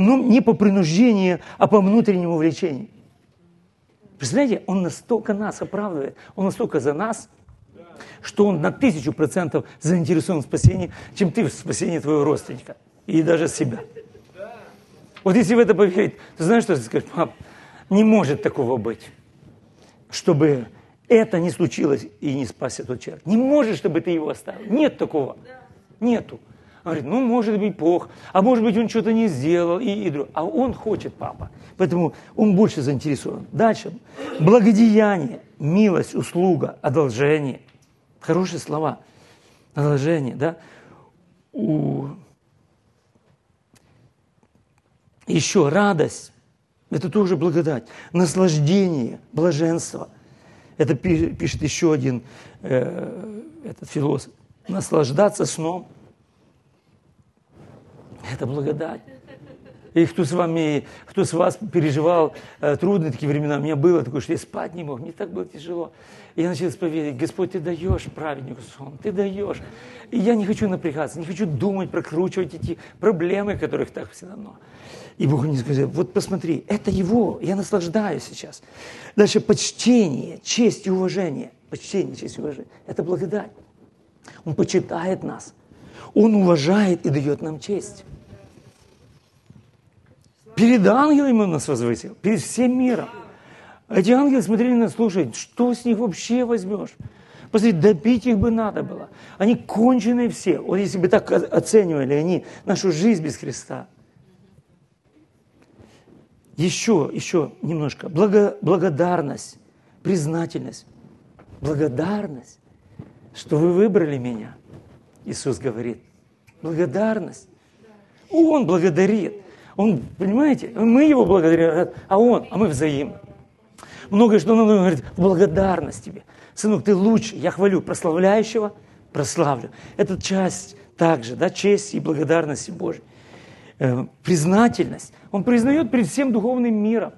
Но не по принуждению, а по внутреннему влечению. Представляете, Он настолько нас оправдывает, Он настолько за нас, что Он на тысячу процентов заинтересован в спасении, чем ты в спасении твоего родственника и даже себя. Вот если в это поверить, ты знаешь, что ты скажешь, пап, не может такого быть, чтобы это не случилось и не спасся тот человек. Не может, чтобы ты его оставил. Нет такого. Нету. Он говорит, ну, может быть, Бог, а может быть, он что-то не сделал, и, и А он хочет, папа. Поэтому он больше заинтересован. Дальше. Благодеяние, милость, услуга, одолжение. Хорошие слова. Одолжение, да. У... Еще радость, это тоже благодать. Наслаждение, блаженство. Это пишет еще один э, этот философ. Наслаждаться сном. Это благодать. И кто с вами, кто с вас переживал э, трудные такие времена, у меня было такое, что я спать не мог, мне так было тяжело. И я начал исповедовать, Господь, Ты даешь праведнику сон, Ты даешь. И я не хочу напрягаться, не хочу думать, прокручивать эти проблемы, которых так все равно. И Бог мне сказал, вот посмотри, это Его, я наслаждаюсь сейчас. Дальше почтение, честь и уважение. Почтение, честь и уважение. Это благодать. Он почитает нас. Он уважает и дает нам честь. Перед ангелами он нас возвысил, перед всем миром. Эти ангелы смотрели на нас, слушай, что с них вообще возьмешь? Посмотри, добить их бы надо было. Они конченые все. Вот если бы так оценивали они нашу жизнь без Христа – еще, еще немножко. Благо, благодарность, признательность. Благодарность, что вы выбрали меня. Иисус говорит. Благодарность. Он благодарит. Он, понимаете, мы его благодарим, а он, а мы взаимно. Многое, что он говорит, благодарность тебе. Сынок, ты лучше, я хвалю прославляющего, прославлю. Это часть также, да, честь и благодарности Божьей. Э, признательность. Он признает перед всем духовным миром.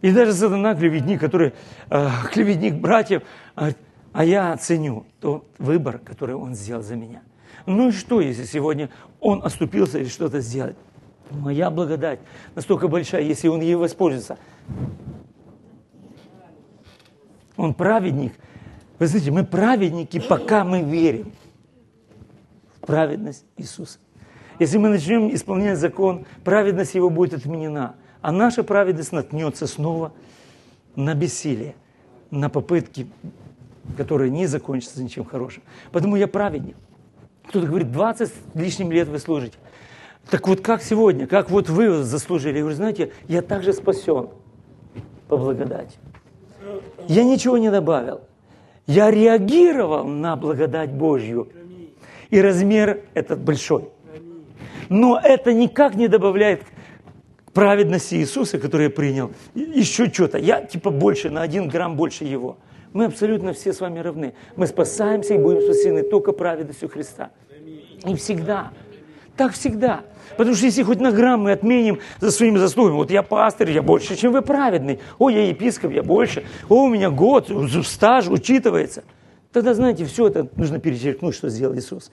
И даже сатана клеветник, который э, клеветник братьев, говорит, а я ценю тот выбор, который он сделал за меня. Ну и что, если сегодня он оступился или что-то сделать? Моя благодать настолько большая, если он ей воспользуется. Он праведник. Вы знаете, мы праведники, пока мы верим в праведность Иисуса. Если мы начнем исполнять закон, праведность его будет отменена. А наша праведность наткнется снова на бессилие, на попытки, которые не закончатся ничем хорошим. Поэтому я праведник. Кто-то говорит, 20 лишним лет вы служите. Так вот как сегодня, как вот вы заслужили? Я говорю, знаете, я также спасен по благодати. Я ничего не добавил. Я реагировал на благодать Божью. И размер этот большой. Но это никак не добавляет праведности Иисуса, который я принял, еще что-то. Я типа больше, на один грамм больше Его. Мы абсолютно все с вами равны. Мы спасаемся и будем спасены только праведностью Христа. И всегда. Так всегда. Потому что если хоть на грамм мы отменим за своими заслугами, вот я пастор, я больше, чем вы праведный, о, я епископ, я больше, о, у меня год, стаж учитывается. Тогда, знаете, все это нужно перечеркнуть, что сделал Иисус.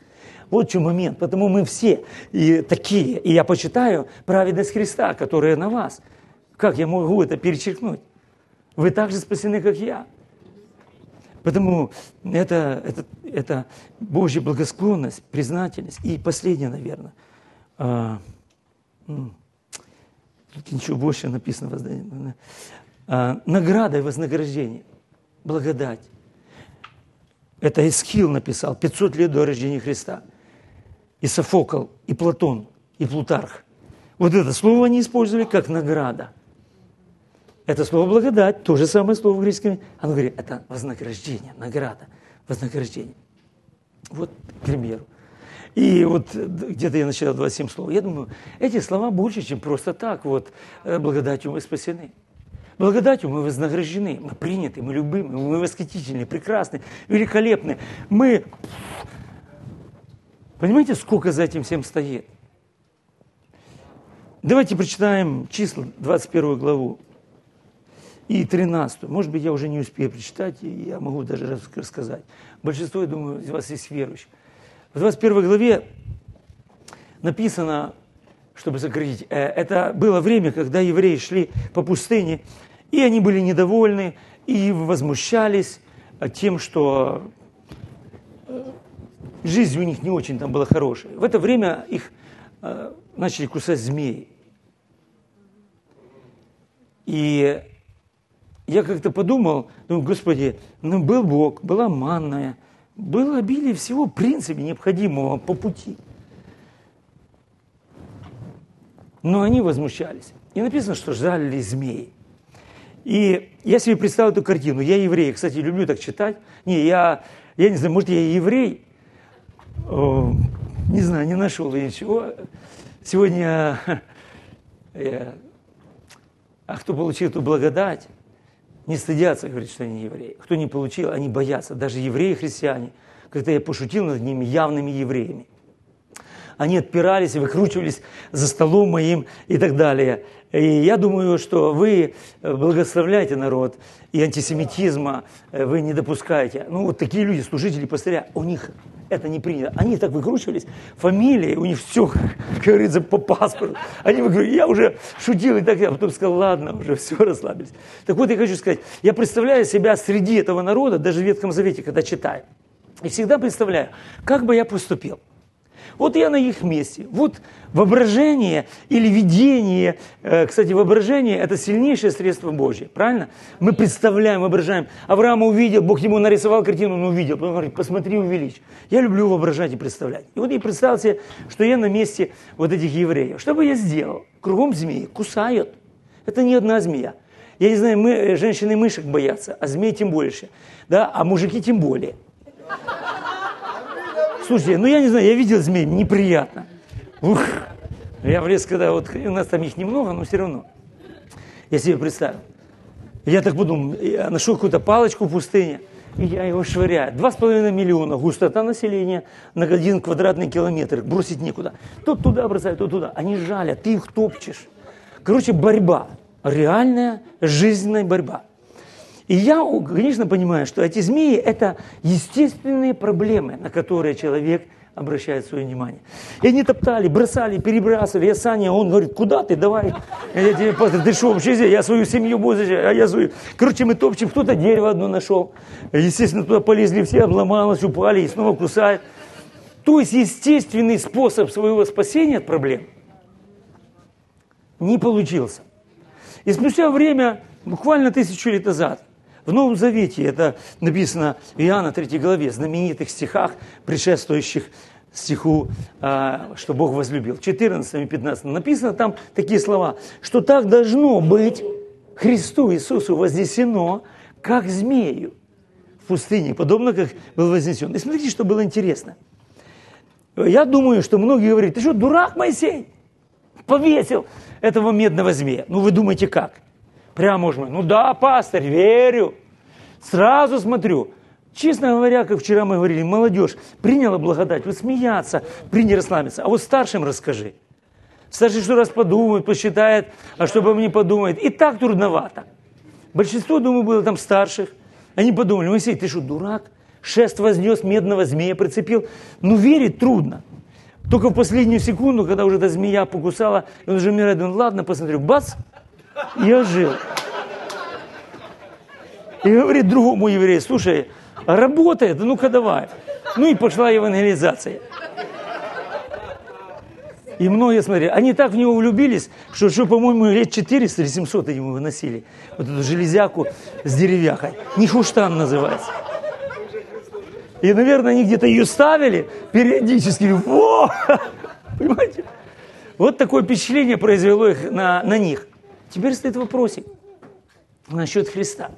Вот в чем момент. Потому мы все и такие. И я почитаю праведность Христа, которая на вас. Как я могу это перечеркнуть? Вы так же спасены, как я. Потому это, это, это Божья благосклонность, признательность. И последнее, наверное, а, Тут ничего больше написано воздание. А, награда и вознаграждение. Благодать. Это Эсхил написал 500 лет до рождения Христа. И Софокл, и Платон, и Плутарх. Вот это слово они использовали как награда. Это слово благодать, то же самое слово в греческом. Оно говорит, это вознаграждение, награда, вознаграждение. Вот, к примеру. И вот где-то я начал 27 слов. Я думаю, эти слова больше, чем просто так. Вот, э, благодатью мы спасены. Благодатью мы вознаграждены, мы приняты, мы любимы, мы восхитительны, прекрасны, великолепны. Мы... Понимаете, сколько за этим всем стоит? Давайте прочитаем числа, 21 главу и 13. Может быть, я уже не успею прочитать, и я могу даже рассказать. Большинство, я думаю, из вас есть верующих. В 21 главе написано, чтобы сократить, э, это было время, когда евреи шли по пустыне, и они были недовольны и возмущались тем, что э, жизнь у них не очень там была хорошая. В это время их э, начали кусать змеи. И я как-то подумал, думаю, Господи, ну был Бог, была манная, было обилие всего, в принципе, необходимого по пути. Но они возмущались. И написано, что жалили змеи. И я себе представил эту картину. Я еврей, кстати, люблю так читать. Не, я, я не знаю, может, я еврей. О, не знаю, не нашел я ничего. Сегодня, я, а кто получил эту благодать, не стыдятся говорить, что они евреи. Кто не получил, они боятся. Даже евреи-христиане. Когда я пошутил над ними, явными евреями. Они отпирались выкручивались за столом моим и так далее. И я думаю, что вы благословляете народ, и антисемитизма вы не допускаете. Ну, вот такие люди, служители пастыря, у них это не принято. Они так выкручивались, фамилии, у них все, как говорится, по паспорту. Они выкручивались. Я уже шутил и так, я потом сказал, ладно, уже все, расслабились. Так вот, я хочу сказать, я представляю себя среди этого народа, даже в Ветхом Завете, когда читаю. И всегда представляю, как бы я поступил – вот я на их месте. Вот воображение или видение, э, кстати, воображение – это сильнейшее средство Божье, правильно? Мы представляем, воображаем. Авраама увидел, Бог ему нарисовал картину, он увидел. Он говорит, посмотри, увеличь. Я люблю воображать и представлять. И вот я представил себе, что я на месте вот этих евреев. Что бы я сделал? Кругом змеи кусают. Это не одна змея. Я не знаю, мы, э, женщины мышек боятся, а змей тем больше. Да? А мужики тем более. Слушайте, ну я не знаю, я видел змей, неприятно. Ух, я в лес, когда вот, у нас там их немного, но все равно. Я себе представил. Я так подумал, я нашел какую-то палочку в пустыне, и я его швыряю. Два с половиной миллиона, густота населения на один квадратный километр, бросить некуда. То туда бросают, то туда. Они жалят, ты их топчешь. Короче, борьба, реальная жизненная борьба. И я, конечно, понимаю, что эти змеи – это естественные проблемы, на которые человек обращает свое внимание. И они топтали, бросали, перебрасывали. Я Саня, он говорит, куда ты, давай. Я тебе, ты что вообще здесь? Я свою семью буду а я свою. Короче, мы топчем, кто-то дерево одно нашел. Естественно, туда полезли все, обломалось, упали и снова кусают. То есть естественный способ своего спасения от проблем не получился. И спустя время, буквально тысячу лет назад, в Новом Завете это написано в Иоанна 3 главе, знаменитых стихах, предшествующих стиху, а, что Бог возлюбил. 14 и 15 написано там такие слова, что так должно быть Христу Иисусу вознесено, как змею в пустыне, подобно как был вознесен. И смотрите, что было интересно. Я думаю, что многие говорят, ты что, дурак, Моисей? Повесил этого медного змея. Ну, вы думаете, как? Прямо можно, ну да, пастор, верю. Сразу смотрю. Честно говоря, как вчера мы говорили, молодежь приняла благодать, вот смеяться, приняли расслабиться. А вот старшим расскажи. Старший что раз подумает, посчитает, а что обо мне подумает. И так трудновато. Большинство, думаю, было там старших. Они подумали, Моисей, ты что, дурак? Шест вознес, медного змея прицепил. Ну, верить трудно. Только в последнюю секунду, когда уже эта змея покусала, он уже умирает, думает, ладно, посмотрю, бац, я жил. И говорит другому еврею, слушай, работает, ну-ка давай. Ну и пошла евангелизация. И многие, смотри, они так в него влюбились, что, что по-моему, лет 400 или 700 они ему выносили. Вот эту железяку с деревяхой. Нихуштан называется. И, наверное, они где-то ее ставили периодически. Во! Понимаете? Вот такое впечатление произвело их на, на них. Теперь стоит вопросик насчет Христа.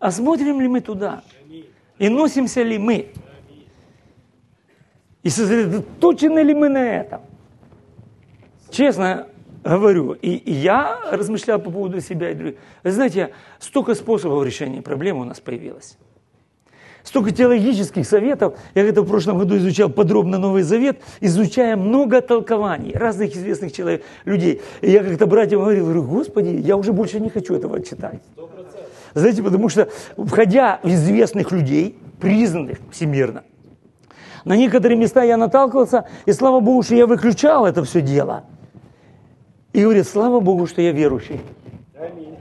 А смотрим ли мы туда? И носимся ли мы? И сосредоточены ли мы на этом? Честно говорю, и, я размышлял по поводу себя и других. Знаете, столько способов решения проблемы у нас появилось. Столько теологических советов. Я это в прошлом году изучал подробно Новый Завет, изучая много толкований разных известных человек, людей. И я как-то братьям говорил, говорю, Господи, я уже больше не хочу этого читать. 100%. Знаете, потому что, входя в известных людей, признанных всемирно, на некоторые места я наталкивался, и слава Богу, что я выключал это все дело. И говорит, слава Богу, что я верующий.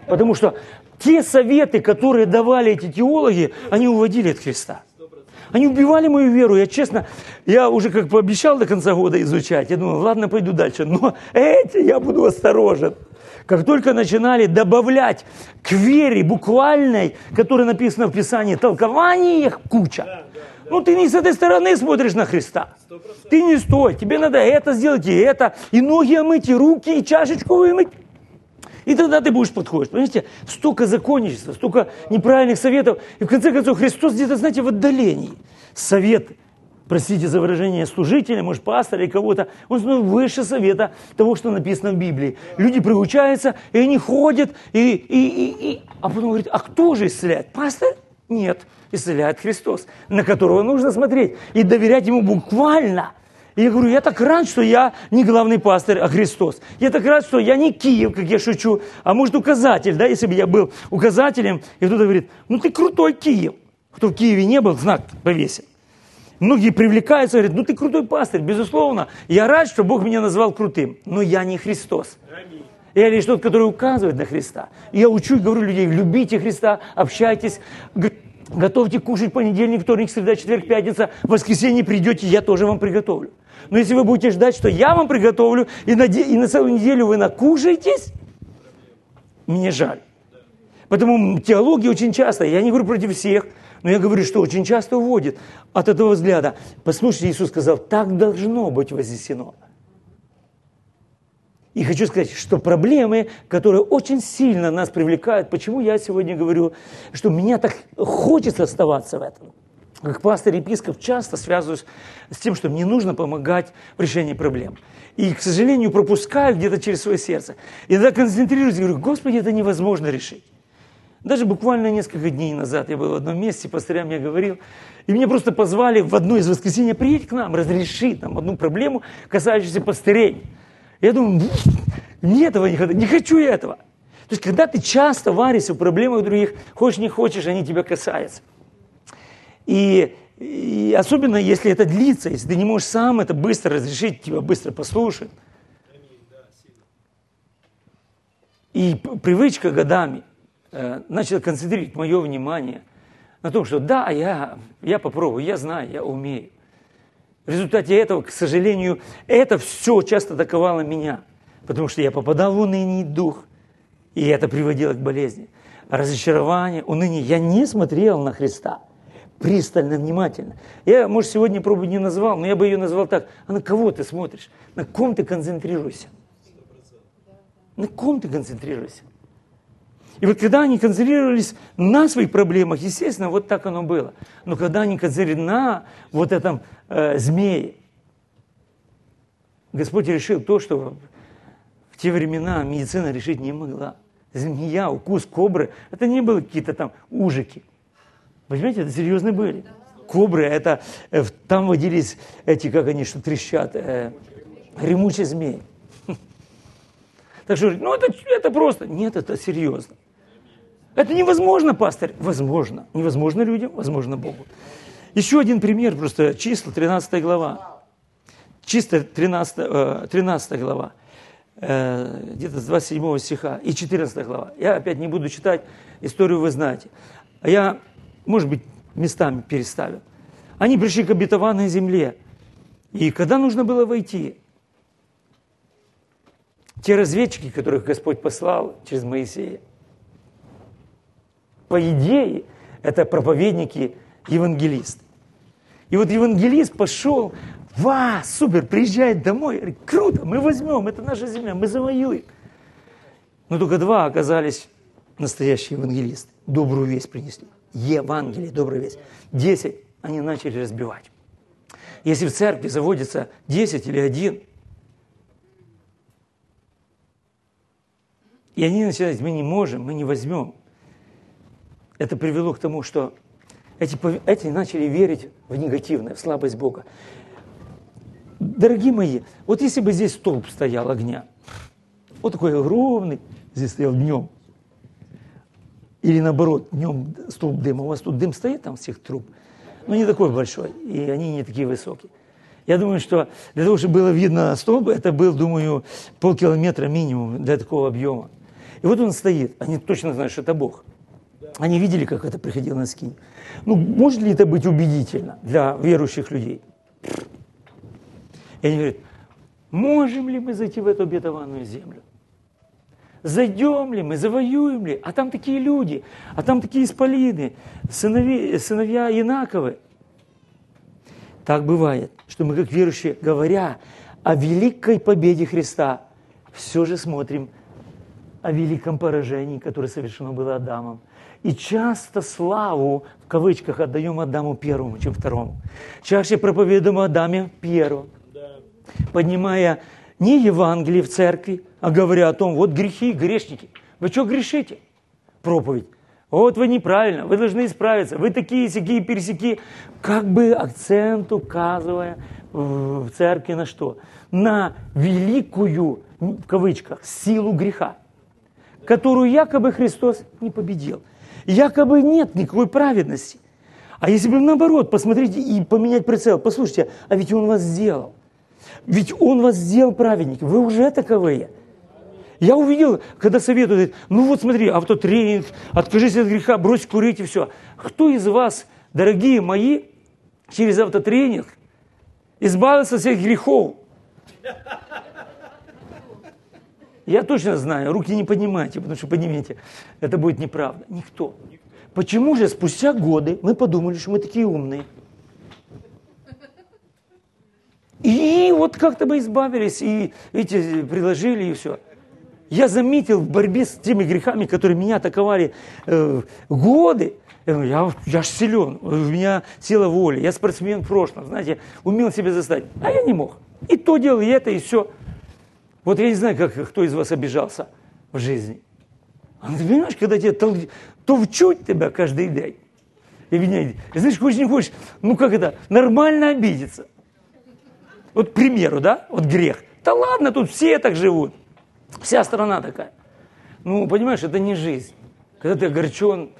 Потому что те советы, которые давали эти теологи, они уводили от Христа. Они убивали мою веру. Я честно, я уже как пообещал до конца года изучать. Я думаю, ладно, пойду дальше. Но эти я буду осторожен. Как только начинали добавлять к вере буквальной, которая написана в Писании, толкование их куча. Ну, ты не с этой стороны смотришь на Христа. Ты не стой, тебе надо это сделать и это, и ноги омыть, и руки, и чашечку вымыть. И тогда ты будешь подходить. Понимаете, столько законничества, столько неправильных советов. И в конце концов Христос где-то, знаете, в отдалении. Совет простите за выражение, служителя, может, пастора или кого-то, он становится выше совета того, что написано в Библии. Люди приучаются, и они ходят, и, и, и, и... а потом говорит, а кто же исцеляет? Пастор? Нет, исцеляет Христос, на которого нужно смотреть и доверять ему буквально. И я говорю, я так рад, что я не главный пастор, а Христос. Я так рад, что я не Киев, как я шучу, а может указатель, да, если бы я был указателем, и кто-то говорит, ну ты крутой Киев. Кто в Киеве не был, знак повесит. Многие привлекаются, говорят, ну ты крутой пастырь, безусловно. Я рад, что Бог меня назвал крутым, но я не Христос. Я лишь тот, который указывает на Христа. я учу и говорю людей, любите Христа, общайтесь, готовьте кушать понедельник, вторник, среда, четверг, пятница, воскресенье придете, я тоже вам приготовлю. Но если вы будете ждать, что я вам приготовлю, и на, и на целую неделю вы накушаетесь, мне жаль. Поэтому теология очень часто, я не говорю против всех, но я говорю, что очень часто уводит от этого взгляда. Послушайте, Иисус сказал, так должно быть вознесено. И хочу сказать, что проблемы, которые очень сильно нас привлекают, почему я сегодня говорю, что меня так хочется оставаться в этом. Как пастор епископ часто связываюсь с тем, что мне нужно помогать в решении проблем. И, к сожалению, пропускаю где-то через свое сердце. И тогда концентрируюсь и говорю, Господи, это невозможно решить. Даже буквально несколько дней назад я был в одном месте, пастырям мне говорил, и меня просто позвали в одно из воскресенья, приедь к нам, разреши там одну проблему, касающуюся пастырей. Я думаю, не этого не хочу, не хочу я этого. То есть, когда ты часто варишься в проблемах других, хочешь не хочешь, они тебя касаются. И, и особенно, если это длится, если ты не можешь сам это быстро разрешить, тебя быстро послушают. И привычка годами Э, начал концентрировать мое внимание на том, что да, я, я попробую, я знаю, я умею. В результате этого, к сожалению, это все часто атаковало меня, потому что я попадал в уныние дух, и это приводило к болезни. Разочарование, уныние. Я не смотрел на Христа пристально, внимательно. Я, может, сегодня пробу не назвал, но я бы ее назвал так. А на кого ты смотришь? На ком ты концентрируешься? На ком ты концентрируешься? И вот когда они концентрировались на своих проблемах, естественно, вот так оно было. Но когда они концентрировались на вот этом э, змее, Господь решил то, что в те времена медицина решить не могла. Змея, укус кобры, это не были какие-то там ужики. Понимаете, это серьезные были. Кобры, это э, там водились эти, как они, что трещат, э, ремучие змеи. Так что, ну это, это просто, нет, это серьезно. Это невозможно, пастор. Возможно. Невозможно людям, возможно Богу. Еще один пример, просто числа, 13 глава. Чисто 13, 13 э, глава. Э, где-то с 27 стиха и 14 глава. Я опять не буду читать, историю вы знаете. А я, может быть, местами переставил. Они пришли к обетованной земле. И когда нужно было войти, те разведчики, которых Господь послал через Моисея, по идее, это проповедники, евангелисты. И вот евангелист пошел, ва, супер, приезжает домой, говорит, круто, мы возьмем, это наша земля, мы завоюем. Но только два оказались настоящие евангелисты, добрую весть принесли. Евангелие, добрая весть. Десять они начали разбивать. Если в церкви заводится 10 или один, и они начинают, мы не можем, мы не возьмем, это привело к тому, что эти, эти начали верить в негативное, в слабость Бога. Дорогие мои, вот если бы здесь столб стоял огня, вот такой огромный, здесь стоял днем, или наоборот, днем столб дыма, у вас тут дым стоит там всех труб – но ну, не такой большой, и они не такие высокие. Я думаю, что для того, чтобы было видно столб, это был, думаю, полкилометра минимум для такого объема. И вот он стоит, они точно знают, что это Бог. Они видели, как это приходило на скинь. Ну, может ли это быть убедительно для верующих людей? И они говорят, можем ли мы зайти в эту обетованную землю? Зайдем ли мы, завоюем ли? А там такие люди, а там такие исполины, сынови, сыновья Инаковы. Так бывает, что мы, как верующие, говоря о великой победе Христа, все же смотрим о великом поражении, которое совершено было Адамом. И часто славу, в кавычках, отдаем Адаму первому, чем второму. Чаще проповедуем Адаме первому, поднимая не Евангелие в церкви, а говоря о том, вот грехи, грешники. Вы что грешите? Проповедь. Вот вы неправильно, вы должны исправиться, вы такие, сякие, пересеки. Как бы акцент указывая в церкви на что? На великую, в кавычках, силу греха, которую якобы Христос не победил. Якобы нет никакой праведности. А если бы наоборот, посмотрите и поменять прицел, послушайте, а ведь Он вас сделал. Ведь Он вас сделал праведник, вы уже таковые. Я увидел, когда советуют, ну вот смотри, автотренинг, откажись от греха, брось курить и все. Кто из вас, дорогие мои, через автотренинг избавился от всех грехов? Я точно знаю, руки не поднимайте, потому что поднимите, это будет неправда. Никто. Почему же спустя годы мы подумали, что мы такие умные? И вот как-то мы избавились, и эти приложили, и все. Я заметил в борьбе с теми грехами, которые меня атаковали э, годы, я, я ж силен, у меня сила воли, я спортсмен в прошлом, знаете, умел себя заставить, а я не мог. И то делал, и это, и все. Вот я не знаю, как, кто из вас обижался в жизни. А ты понимаешь, когда тебе тол... товчуть тебя каждый день, и меня, знаешь, хочешь не хочешь, ну как это, нормально обидеться. Вот к примеру, да, вот грех. Да ладно, тут все так живут. Вся страна такая. Ну, понимаешь, это не жизнь. Когда ты огорчен,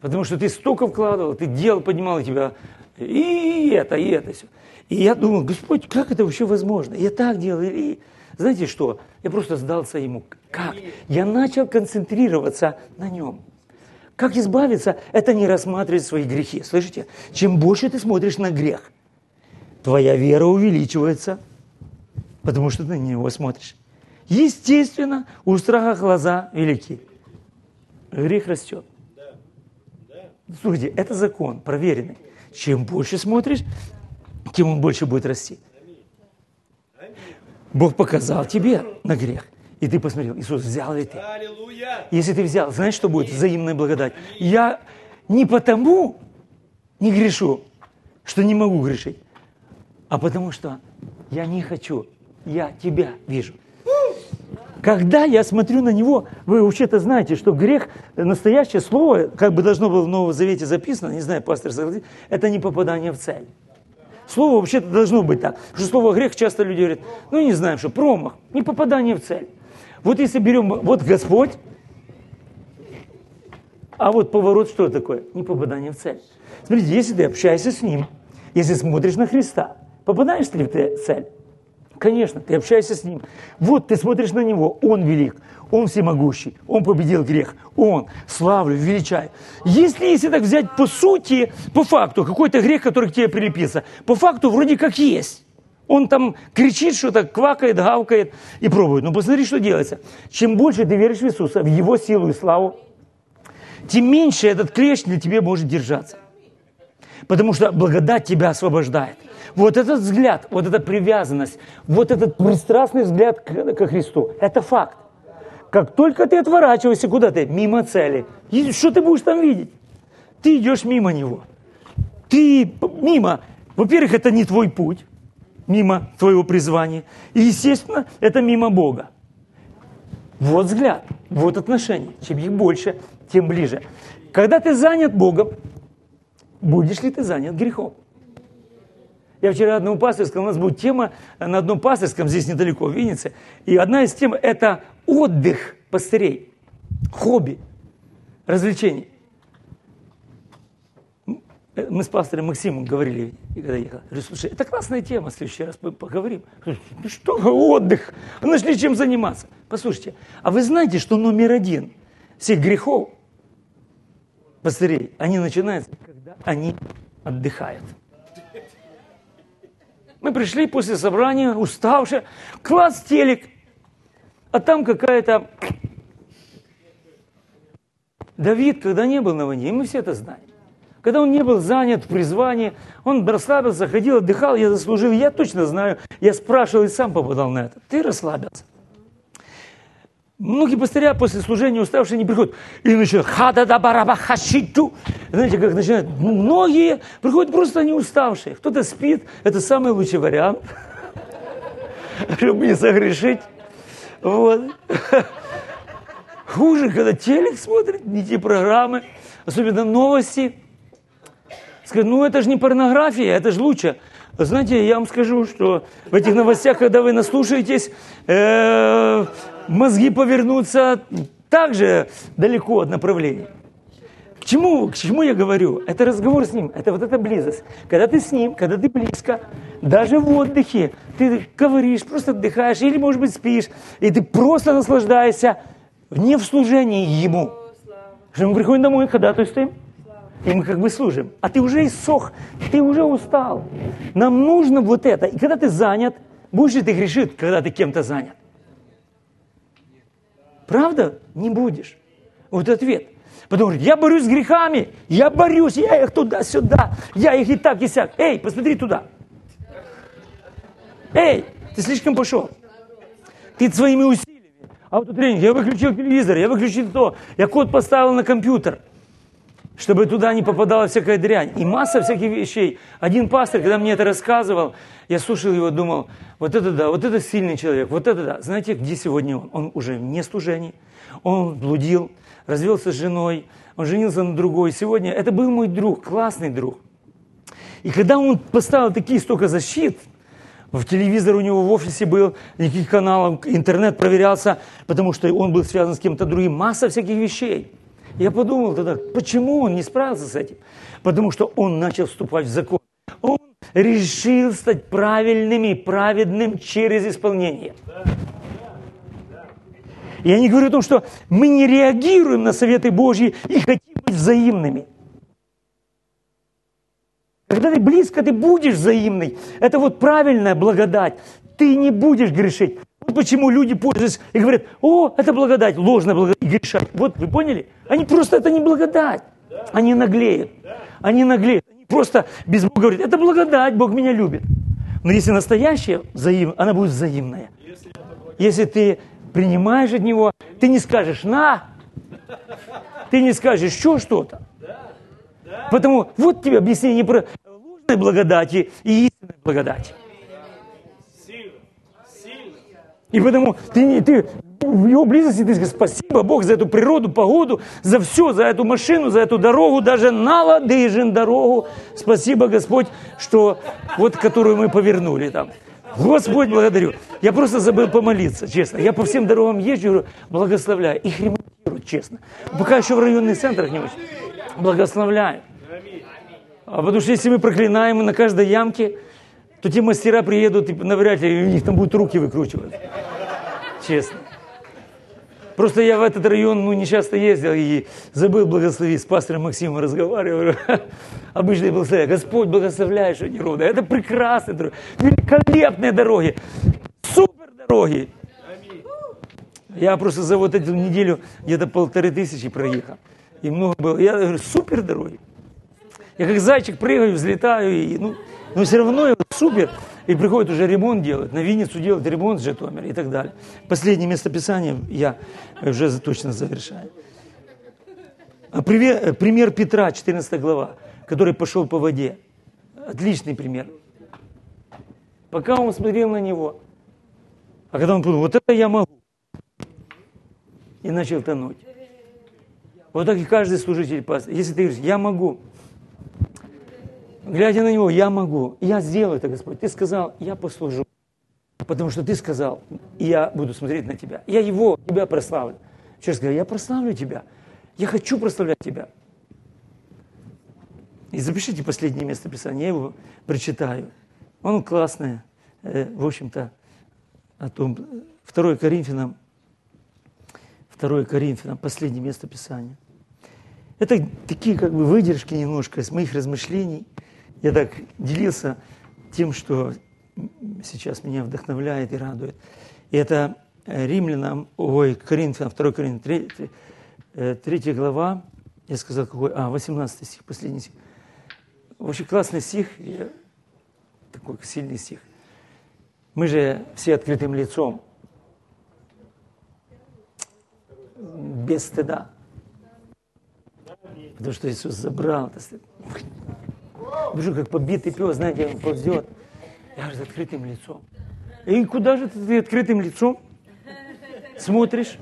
потому что ты столько вкладывал, ты делал, поднимал тебя, и это, и это все. И я думал, Господь, как это вообще возможно? Я так делал. И, знаете что? Я просто сдался ему. Как? Я начал концентрироваться на нем. Как избавиться? Это не рассматривать свои грехи. Слышите? Чем больше ты смотришь на грех, твоя вера увеличивается, потому что ты на него смотришь. Естественно, у страха глаза велики. Грех растет. Слушайте, это закон проверенный. Чем больше смотришь, тем он больше будет расти. Бог показал тебе на грех. И ты посмотрел, Иисус, взял ли ты? Если ты взял, знаешь, что будет? Взаимная благодать. Я не потому не грешу, что не могу грешить, а потому что я не хочу, я тебя вижу. Когда я смотрю на него, вы вообще-то знаете, что грех, настоящее слово, как бы должно было в Новом Завете записано, не знаю, пастор согласится, это не попадание в цель. Слово вообще-то должно быть так. Что слово грех часто люди говорят, ну не знаем, что промах, не попадание в цель. Вот если берем, вот Господь, а вот поворот что такое? Не попадание в цель. Смотрите, если ты общаешься с Ним, если смотришь на Христа, попадаешь ли ты в цель? Конечно, ты общаешься с ним. Вот ты смотришь на него, он велик, он всемогущий, он победил грех, он, славлю, величаю. Если, если так взять по сути, по факту, какой-то грех, который к тебе прилепился, по факту вроде как есть. Он там кричит что-то, квакает, гавкает и пробует. Но посмотри, что делается. Чем больше ты веришь в Иисуса, в Его силу и славу, тем меньше этот клещ для тебя может держаться. Потому что благодать тебя освобождает. Вот этот взгляд, вот эта привязанность, вот этот пристрастный взгляд ко Христу, это факт. Как только ты отворачиваешься куда-то, мимо цели, что ты будешь там видеть? Ты идешь мимо него. Ты мимо. Во-первых, это не твой путь, мимо твоего призвания. И, естественно, это мимо Бога. Вот взгляд, вот отношения. Чем их больше, тем ближе. Когда ты занят Богом, будешь ли ты занят грехом? Я вчера одному пасторскому, у нас будет тема на одном пасторском, здесь недалеко, в Виннице, и одна из тем – это отдых пастырей, хобби, развлечений. Мы с пастором Максимом говорили, когда ехал. Говорю, слушай, это классная тема, в следующий раз поговорим. ну что, отдых, нашли чем заниматься. Послушайте, а вы знаете, что номер один всех грехов пастырей, они начинаются, когда они отдыхают. Мы пришли после собрания, уставшие, класс телек, а там какая-то... Давид, когда не был на войне, мы все это знаем. Когда он не был занят в призвании, он расслабился, ходил, отдыхал, я заслужил, я точно знаю, я спрашивал и сам попадал на это. Ты расслабился. Многие пастыря после служения уставшие не приходят и начинают хада да бараба хашиту. Знаете, как начинают? Многие приходят просто не уставшие. Кто-то спит, это самый лучший вариант, чтобы не согрешить. Вот. Хуже, когда телек смотрит, не те программы, особенно новости. Скажет, ну это же не порнография, это же лучше. Знаете, я вам скажу, что в этих новостях, когда вы наслушаетесь, э, мозги повернутся также далеко от направления. К чему, к чему я говорю? Это разговор с ним, это вот эта близость. Когда ты с ним, когда ты близко, даже в отдыхе, ты говоришь, просто отдыхаешь, или, может быть, спишь, и ты просто наслаждаешься не в служении ему. Что мы приходим домой, когда ты стоим, и мы как бы служим. А ты уже иссох, ты уже устал. Нам нужно вот это. И когда ты занят, будешь ли ты грешить, когда ты кем-то занят? Правда? Не будешь. Вот ответ. Потому что я борюсь с грехами, я борюсь, я их туда-сюда, я их и так, и сяк. Эй, посмотри туда. Эй, ты слишком пошел. Ты своими усилиями. А вот тренинг, я выключил телевизор, я выключил то, я код поставил на компьютер, чтобы туда не попадала всякая дрянь. И масса всяких вещей. Один пастор, когда мне это рассказывал, я слушал его, думал, вот это да, вот это сильный человек, вот это да. Знаете, где сегодня он? Он уже не служений, он блудил, развелся с женой, он женился на другой. Сегодня это был мой друг, классный друг. И когда он поставил такие столько защит, в телевизор у него в офисе был, никаких каналов, интернет проверялся, потому что он был связан с кем-то другим, масса всяких вещей. Я подумал тогда, почему он не справился с этим? Потому что он начал вступать в закон. Он решил стать правильным и праведным через исполнение. Я не говорю о том, что мы не реагируем на советы Божьи и хотим быть взаимными. Когда ты близко, ты будешь взаимный. Это вот правильная благодать. Ты не будешь грешить. Вот почему люди пользуются и говорят, о, это благодать, ложная благодать, и грешат. Вот, вы поняли? Они просто, это не благодать. Они наглеют. Они наглеют просто без Бога говорит, это благодать, Бог меня любит. Но если настоящая взаим, она будет взаимная. Если ты принимаешь от Него, ты не скажешь «на», ты не скажешь еще что-то. Потому вот тебе объяснение про ложной благодати и истинной благодати. И потому ты, ты в его близости ты скажешь, спасибо Бог за эту природу, погоду, за все, за эту машину, за эту дорогу, даже на ладыжин дорогу. Спасибо, Господь, что вот которую мы повернули там. Господь, благодарю. Я просто забыл помолиться, честно. Я по всем дорогам езжу, благословляю. Их ремонтируют, честно. Пока еще в районных центрах не очень. Благословляю. А потому что если мы проклинаем на каждой ямке, то те мастера приедут и навряд ли у них там будут руки выкручивать. Честно. Просто я в этот район ну, не часто ездил и забыл благословить. С пастором Максимом разговариваю. Обычный благословие. Господь благословляет рода. Это прекрасные дороги, великолепные дороги, супер дороги. Я просто за вот эту неделю где-то полторы тысячи проехал. И много было. Я говорю, супер дороги. Я как зайчик прыгаю, взлетаю, и, ну, но все равно супер. И приходит уже ремонт делать, на Винницу делать ремонт в Житомир и так далее. Последнее местописание я уже точно завершаю. А пример, пример Петра, 14 глава, который пошел по воде. Отличный пример. Пока он смотрел на него, а когда он подумал, вот это я могу, и начал тонуть. Вот так и каждый служитель пастор. Если ты говоришь, я могу, глядя на него, я могу, я сделаю это, Господь. Ты сказал, я послужу. Потому что ты сказал, я буду смотреть на тебя. Я его, тебя прославлю. Через говорю, я прославлю тебя. Я хочу прославлять тебя. И запишите последнее место Писания, я его прочитаю. Он классный, э, в общем-то, о том, 2 Коринфянам, 2 Коринфянам, последнее место Писания. Это такие как бы выдержки немножко из моих размышлений – я так делился тем, что сейчас меня вдохновляет и радует. И это э, римлянам, ой, Коринфянам, 2 Коринфянам, 3, 3, 3 глава, я сказал, какой, а, 18 стих, последний стих. Очень классный стих, такой сильный стих. Мы же все открытым лицом, без стыда. Потому что Иисус забрал это стыд. Бежу, как побитый пес, знаете, он ползет. Я же с открытым лицом. И куда же ты открытым лицом смотришь?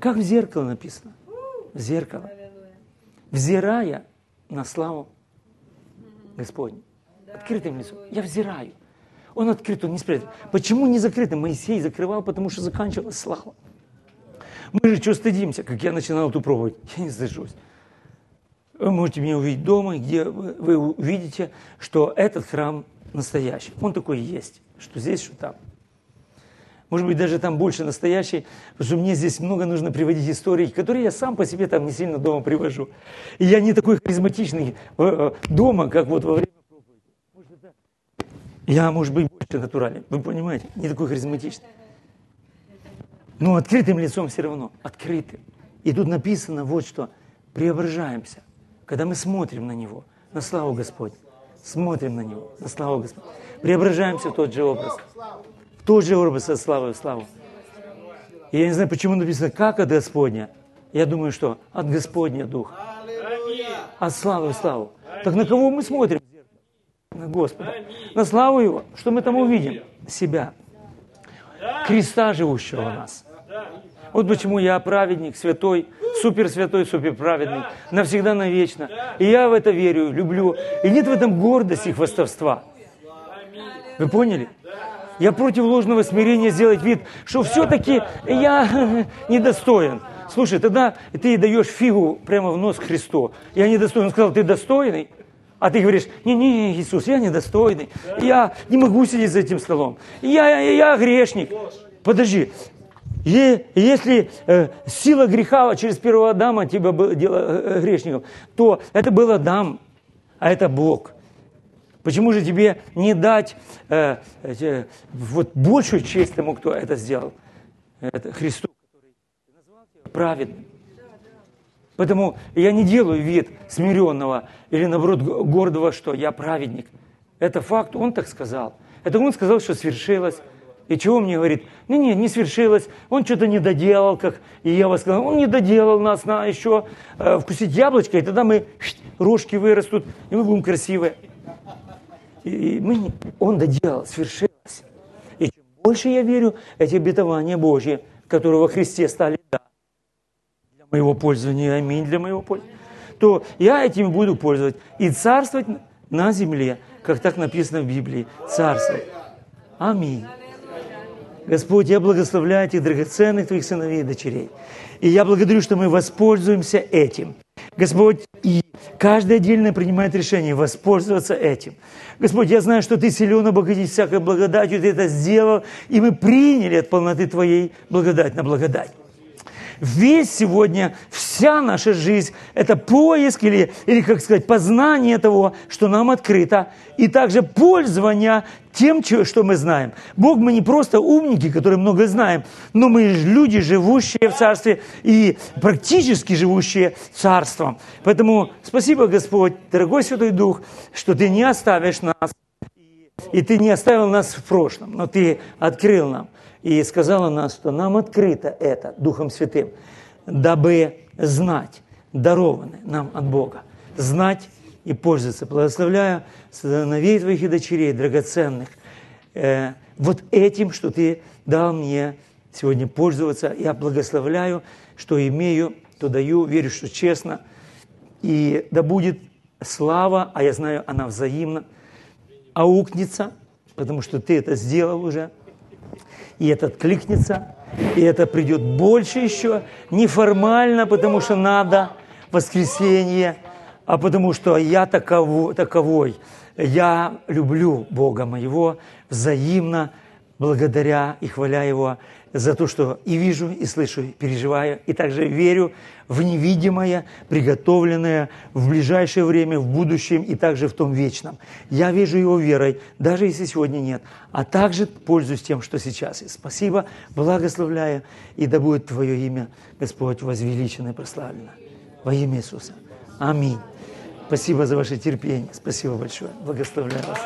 Как в зеркало написано. В зеркало. Взирая на славу Господню. Открытым лицом. Я взираю. Он открыт, он не спрятан. Почему не закрытым? Моисей закрывал, потому что заканчивалась слава. Мы же что стыдимся, как я начинал эту проповедь? Я не стыжусь. Вы можете меня увидеть дома, где вы увидите, что этот храм настоящий. Он такой есть, что здесь, что там. Может быть, даже там больше настоящий, потому что мне здесь много нужно приводить истории, которые я сам по себе там не сильно дома привожу. И я не такой харизматичный э, э, дома, как вот во время проповеди. Я, может быть, больше натуральный. Вы понимаете? Не такой харизматичный. Но открытым лицом все равно. Открытым. И тут написано вот что. Преображаемся когда мы смотрим на Него, на славу Господь, смотрим на Него, на славу Господь, преображаемся в тот же образ, в тот же образ от славы в славу. И я не знаю, почему написано «как от Господня». Я думаю, что от Господня Дух. От славы в славу. Так на кого мы смотрим? На Господа. На славу Его. Что мы там увидим? Себя. Христа, живущего в нас. Вот почему я праведник, святой, супер святой, супер праведный, навсегда, навечно. И я в это верю, люблю. И нет в этом гордости и хвастовства. Вы поняли? Я против ложного смирения сделать вид, что все-таки я недостоин. Слушай, тогда ты даешь фигу прямо в нос Христу. Я недостоин. Он сказал, ты достойный? А ты говоришь, не-не, Иисус, я недостойный. Я не могу сидеть за этим столом. Я, я, я грешник. Подожди, и если э, сила греха через первого Адама тебя было дело э, грешником, то это был Адам, а это Бог. Почему же тебе не дать э, э, вот большую честь тому, кто это сделал? Это Христу, который назвал тебя праведным. Поэтому я не делаю вид смиренного или наоборот гордого, что я праведник. Это факт, он так сказал. Это он сказал, что свершилось. И чего мне говорит? Не, не, не свершилось, он что-то не доделал, как и я вас сказал, он не доделал нас на еще э, вкусить яблочко, и тогда мы, рожки вырастут, и мы будем красивые. И мы, он доделал, свершилось. И чем больше я верю, эти обетования Божьи, которые во Христе стали да, для моего пользования, аминь, для моего пользования, то я этим буду пользовать и царствовать на земле, как так написано в Библии, царствовать. Аминь. Господь, я благословляю этих драгоценных Твоих сыновей и дочерей. И я благодарю, что мы воспользуемся этим. Господь, и каждый отдельно принимает решение воспользоваться этим. Господь, я знаю, что Ты силен обогатить всякой благодатью, Ты это сделал, и мы приняли от полноты Твоей благодать на благодать. весь сегодня, вся наша жизнь – это поиск или, или, как сказать, познание того, что нам открыто, и также пользование тем, что мы знаем. Бог, мы не просто умники, которые много знаем, но мы люди, живущие в Царстве и практически живущие Царством. Поэтому спасибо, Господь, дорогой Святой Дух, что Ты не оставишь нас, и Ты не оставил нас в прошлом, но Ты открыл нам и сказала нас, что нам открыто это Духом Святым, дабы знать, дарованное нам от Бога, знать и пользоваться. Благословляю сыновей твоих и дочерей драгоценных э, вот этим, что ты дал мне сегодня пользоваться. Я благословляю, что имею, то даю, верю, что честно. И да будет слава, а я знаю, она взаимна, аукнется, потому что ты это сделал уже – и это откликнется, и это придет больше еще, неформально, потому что надо воскресенье, а потому что я таково, таковой. Я люблю Бога моего взаимно, благодаря и хваля Его за то, что и вижу, и слышу, и переживаю, и также верю в невидимое, приготовленное в ближайшее время, в будущем и также в том вечном. Я вижу его верой, даже если сегодня нет, а также пользуюсь тем, что сейчас есть. Спасибо, благословляю, и да будет Твое имя, Господь, возвеличено и прославлено. Во имя Иисуса. Аминь. Спасибо за ваше терпение. Спасибо большое. Благословляю вас.